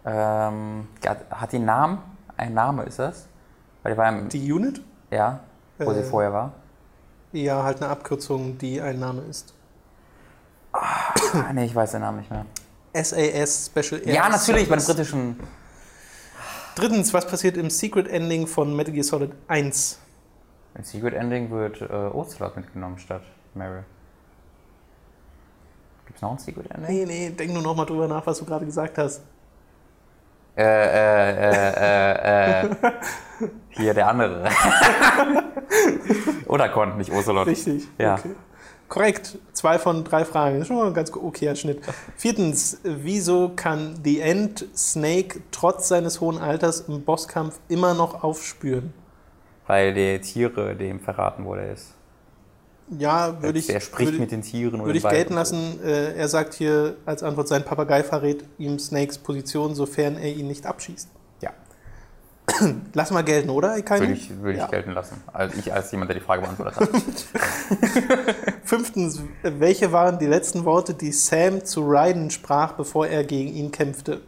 Ähm, hat- die einen Namen? Ein Name ist das? Weil die war im, Die Unit? ja, wo sie Äh, vorher war. Ja, halt eine Abkürzung, die ein Name ist. Ah, nee, ich weiß den Namen nicht mehr. SAS Special Air Ja, natürlich, bei den britischen. Drittens, was passiert im Secret Ending von Metal Gear Solid 1? Im Secret Ending wird äh, Ocelot mitgenommen statt Meryl. Gibt's noch ein Secret Ending? Nee, nee, denk nur noch mal drüber nach, was du gerade gesagt hast. Äh, äh, äh, äh, äh. Hier der andere. Oder Con, nicht Ocelot. Richtig. Ja. Okay. Korrekt. Zwei von drei Fragen. Das ist schon mal ein ganz okayer Schnitt. Viertens, wieso kann The End Snake trotz seines hohen Alters im Bosskampf immer noch aufspüren? Weil die Tiere dem verraten, wo er ist. Ja, würde ich, er spricht würde, mit den Tieren. und würde ich gelten lassen. Äh, er sagt hier als Antwort, sein Papagei verrät ihm Snakes Position, sofern er ihn nicht abschießt. Lass mal gelten, oder? Keine? würde ich, würde ich Ja. gelten lassen. Also ich als jemand, der die Frage beantwortet hat. Fünftens, welche waren die letzten Worte, die Sam zu Raiden sprach, bevor er gegen ihn kämpfte?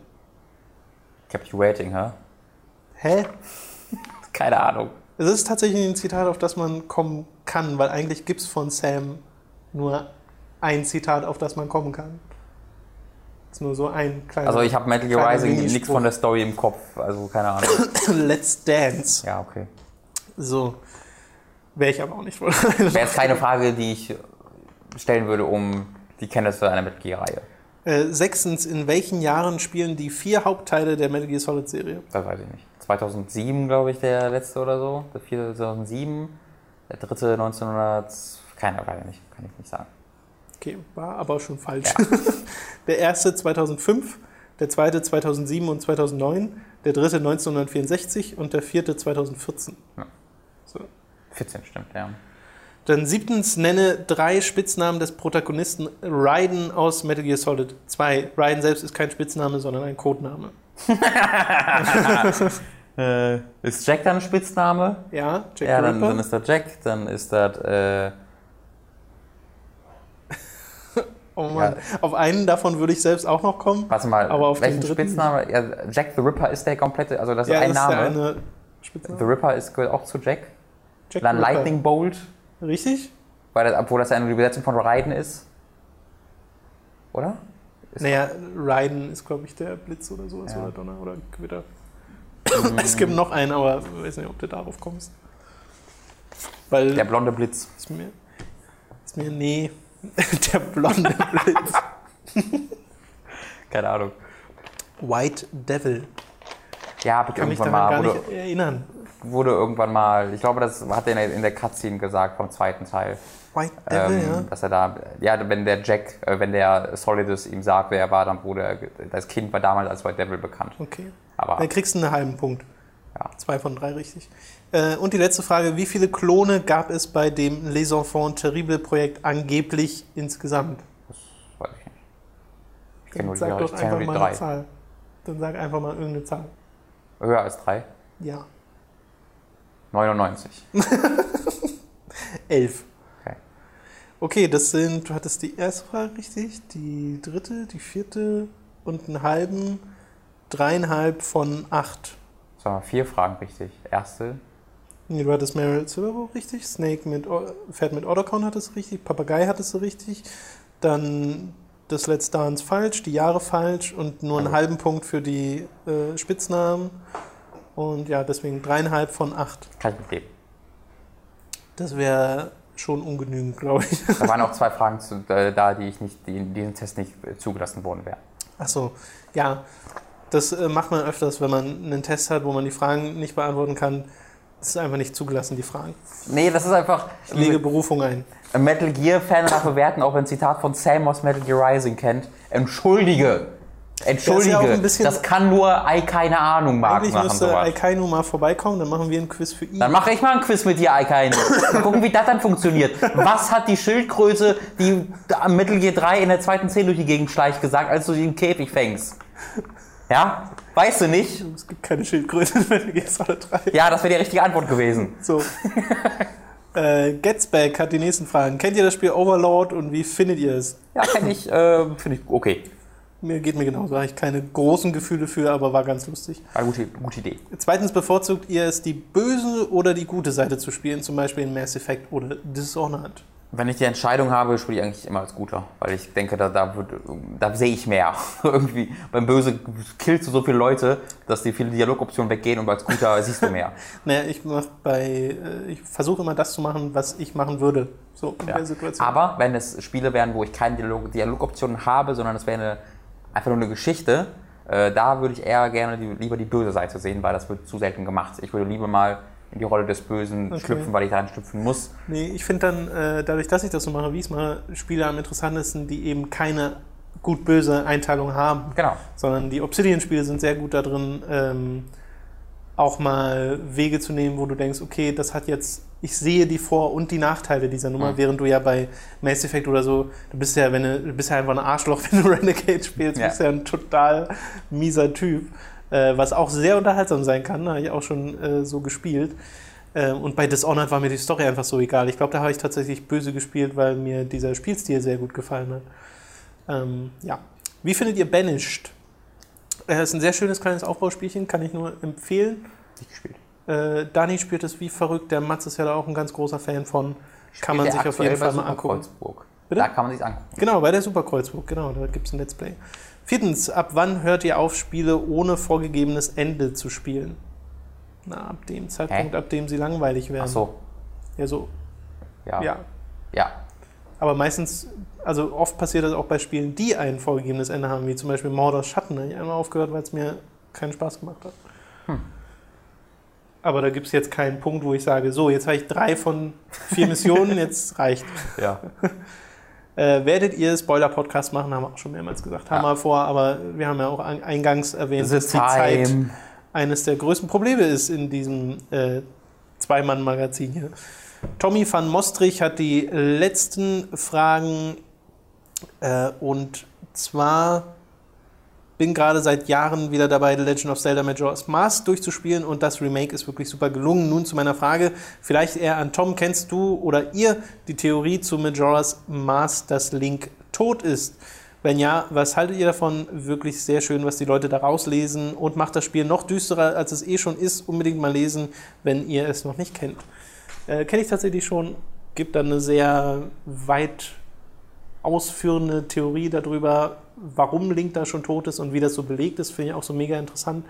Kept you waiting, hä? Hä? Keine Ahnung. Es ist tatsächlich ein Zitat, auf das man kommen kann, weil eigentlich gibt es von Sam nur ein Zitat, auf das man kommen kann. Ist nur so ein kleiner. Also ich habe Metal Gear Rising nichts von der Story im Kopf. Also keine Ahnung. Let's Dance. Ja, okay. So. Wäre ich aber auch nicht wohl. Wäre jetzt keine Frage, die ich stellen würde, um die Kenntnisse einer Metal Gear-Reihe. Äh, sechstens, in welchen Jahren spielen die vier Hauptteile der Metal Gear Solid Serie? Das weiß ich nicht. 2007, glaube ich, der letzte oder so. Der vierte 2007. Der dritte 1900. Keine Ahnung, nicht. Kann ich nicht sagen. Okay, war aber schon falsch. Der erste 2005, der zweite 2007 und 2009, der dritte 1964 und der vierte 2014. Ja. So. 14 stimmt, ja. Dann siebtens, nenne drei Spitznamen des Protagonisten Raiden aus Metal Gear Solid 2. Raiden selbst ist kein Spitzname, sondern ein Codename. Äh, ist Jack dann ein Spitzname? Ja, Jack ja, dann, dann ist das Jack, dann ist das. Äh, oh Mann. Auf einen davon würde ich selbst auch noch kommen. warte mal, Aber auf welchen den dritten Spitzname? Ja, Jack the Ripper ist der komplette, also das ist Ja, ein das ist der Name. eine The Spitzname. Ripper ist, gehört auch zu Jack. Jack Dann the Ripper. Lightning Bolt, Richtig? weil das, obwohl das ja eine Übersetzung von Raiden ist. Oder? Ist Naja, Raiden ist, glaube ich, der Blitz oder sowas Ja. Mhm. oder Donner oder Gewitter. es gibt noch einen, aber ich weiß nicht, ob du darauf kommst. Weil Der blonde Blitz. ist mir, ist mir, nee, der blonde Blitz. Keine Ahnung. White Devil. Ja, hab ich Kann mich irgendwann daran mal. gar Wurde, nicht erinnern. wurde irgendwann mal, ich glaube, das hat er in der, in der Cutscene gesagt vom zweiten Teil. White Devil, ähm, ja. Dass er da, ja, wenn der Jack, äh, wenn der Solidus ihm sagt, wer er war, dann wurde er, das Kind war damals als White Devil bekannt. Okay. Aber Dann kriegst du einen halben Punkt. Ja. Zwei von drei richtig. Äh, und die letzte Frage: Wie viele Klone gab es bei dem Les Enfants Terribles Projekt angeblich insgesamt? das weiß ich nicht. Ich kenne nur die, sag doch einfach mal drei. eine Zahl. Dann sag einfach mal irgendeine Zahl. Höher als drei? Ja. 99. Elf. Okay. Okay, das sind, du hattest die erste Frage richtig, die dritte, die vierte und einen halben, dreieinhalb von acht. Sagen wir vier Fragen richtig. Erste, Nee, du hattest Meryl Silverwood richtig, Snake mit, Pferd mit Ottercorn hattest du richtig, Papagei hattest du richtig, dann das Let's Dance falsch, die Jahre falsch und nur einen halben Punkt für die äh, Spitznamen. Und ja, deswegen dreieinhalb von acht. kann ich mitleben. Das wäre schon ungenügend, glaube ich. Da waren auch zwei Fragen zu, äh, da, die ich nicht, die in diesem Test nicht äh, zugelassen worden wären. Achso, ja. Das äh, macht man öfters, wenn man einen Test hat, wo man die Fragen nicht beantworten kann. Das ist einfach nicht zugelassen, die Fragen. Nee, das ist einfach. Ich lege Berufung ein. Metal Gear-Fan darf bewerten, auch wenn ein Zitat von Sam aus Metal Gear Rising kennt. Entschuldige. Entschuldige. ein bisschen- das kann nur Ei keine Ahnung Eigentlich machen. müsste Sowas. Aikainu mal vorbeikommen, dann machen wir ein Quiz für ihn. Dann mache ich mal ein Quiz mit dir, Eikein. Mal gucken, wie das dann funktioniert. Was hat die Schildkröte, die am Metal Gear 3 in der zweiten Szene durch die Gegend schleicht, gesagt, als du sie im Käfig fängst? Ja? Weißt du nicht? Es gibt keine Schildkröte in Metal Gear Solid 3. Ja, das wäre die richtige Antwort gewesen. So. äh, Getsback hat die nächsten Fragen. Kennt ihr das Spiel Overlord und wie findet ihr es? Ja, finde ich, äh, finde ich okay. Mir geht mir genauso. Habe ich keine großen Gefühle für, aber war ganz lustig. War eine gute, gute Idee. Zweitens bevorzugt ihr es, die böse oder die gute Seite zu spielen, zum Beispiel in Mass Effect oder Dishonored. Wenn ich die Entscheidung habe, spiele ich eigentlich immer als Guter. Weil ich denke, da, da, wird, da sehe ich mehr. Irgendwie. Beim Böse killst du so viele Leute, dass die viele Dialogoptionen weggehen und als Guter siehst du mehr. Naja, ich mach bei, äh, ich versuche immer das zu machen, was ich machen würde. So in Ja. der Situation. Aber wenn es Spiele wären, wo ich keine Dialog Dialogoptionen habe, sondern es wäre eine, einfach nur eine Geschichte, äh, da würde ich eher gerne die, lieber die böse Seite sehen, weil das wird zu selten gemacht. Ich würde lieber mal in die Rolle des Bösen Okay. schlüpfen, weil ich da schlüpfen muss. Nee, ich finde dann, äh, dadurch, dass ich das so mache, wie es mal Spiele am interessantesten, die eben keine gut-böse Einteilung haben. Genau. Sondern die Obsidian-Spiele sind sehr gut da drin, ähm, auch mal Wege zu nehmen, wo du denkst, okay, das hat jetzt, ich sehe die Vor- und die Nachteile dieser Nummer, Mhm. während du ja bei Mass Effect oder so, du bist ja, wenn du, du bist ja einfach ein Arschloch, wenn du Renegade spielst, du Ja. bist ja ein total mieser Typ, äh, was auch sehr unterhaltsam sein kann, habe ich auch schon äh, so gespielt. Äh, und bei Dishonored war mir die Story einfach so egal. Ich glaube, da habe ich tatsächlich böse gespielt, weil mir dieser Spielstil sehr gut gefallen hat. Ähm, ja. Wie findet ihr Banished? Äh, ist ein sehr schönes kleines Aufbauspielchen, kann ich nur empfehlen. Nicht gespielt. Äh, Dani spielt es wie verrückt. Der Mats ist ja da auch ein ganz großer Fan von. Kann man Spielt sich auf jeden Fall mal angucken. Bitte? Da kann man sich angucken. Genau, bei der Superkreuzburg, genau, da gibt es ein Let's Play. Viertens, ab wann hört ihr auf, Spiele ohne vorgegebenes Ende zu spielen? Na, ab dem Zeitpunkt, Hä? ab dem sie langweilig werden. Ach so. Ja, so, Ja. ja. Ja. Aber meistens, also oft passiert das auch bei Spielen, die ein vorgegebenes Ende haben, wie zum Beispiel Mordor Schatten. Da habe ich einmal aufgehört, weil es mir keinen Spaß gemacht hat. Hm. Aber da gibt es jetzt keinen Punkt, wo ich sage, so, jetzt habe ich drei von vier Missionen, jetzt reicht. Ja. Äh, werdet ihr Spoiler-Podcast machen, haben wir auch schon mehrmals gesagt. Haben Ja. wir vor, aber wir haben ja auch ein- eingangs erwähnt, dass die Zeit eines der größten Probleme ist in diesem äh, Zwei-Mann-Magazin hier. Tommy van Mostrich hat die letzten Fragen äh, und zwar bin gerade seit Jahren wieder dabei, The Legend of Zelda Majora's Mask durchzuspielen und das Remake ist wirklich super gelungen. Nun zu meiner Frage, vielleicht eher an Tom, kennst du oder ihr die Theorie zu Majora's Mask, dass Link tot ist? Wenn ja, was haltet ihr davon? Wirklich sehr schön, was die Leute da rauslesen und macht das Spiel noch düsterer, als es eh schon ist. Unbedingt mal lesen, wenn ihr es noch nicht kennt. Äh, Kenne ich tatsächlich schon. Gibt da eine sehr weit ausführende Theorie darüber, warum Link da schon tot ist und wie das so belegt ist. Finde ich auch so mega interessant.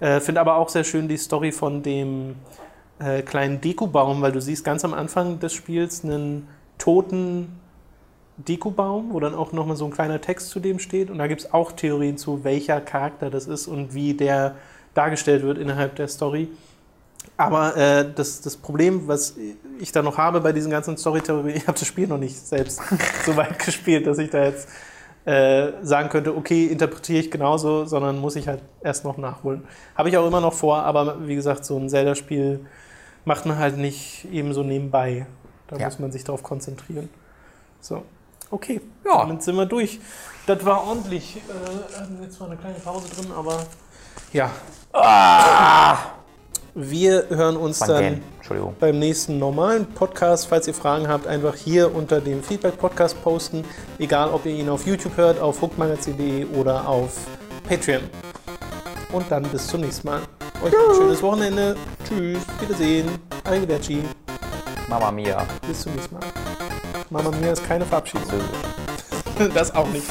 Äh, Finde aber auch sehr schön die Story von dem äh, kleinen Dekobaum, weil du siehst ganz am Anfang des Spiels einen toten Dekobaum, wo dann auch nochmal so ein kleiner Text zu dem steht. Und da gibt es auch Theorien zu, welcher Charakter das ist und wie der dargestellt wird innerhalb der Story. Aber äh, das, das Problem, was ich da noch habe bei diesen ganzen Story-Theorien, ich habe das Spiel noch nicht selbst so weit gespielt, dass ich da jetzt äh, sagen könnte, okay, interpretiere ich genauso, sondern muss ich halt erst noch nachholen. Habe ich auch immer noch vor, aber wie gesagt, so ein Zelda-Spiel macht man halt nicht eben so nebenbei. Da Ja. muss man sich darauf konzentrieren. So, okay, Ja. damit sind wir durch. Das war ordentlich. Äh, hatten jetzt zwar eine kleine Pause drin, aber ja. Wir hören uns Van dann Galen. Entschuldigung. beim nächsten normalen Podcast. Falls ihr Fragen habt, einfach hier unter dem Feedback-Podcast posten. Egal, ob ihr ihn auf YouTube hört, auf hookmagazin.de oder auf Patreon. Und dann bis zum nächsten Mal. Euch ein schönes Wochenende. Tschüss. Wiedersehen. Arrivederci. Mama Mia. Bis zum nächsten Mal. Mama Mia ist keine Verabschiedung. Das auch nicht.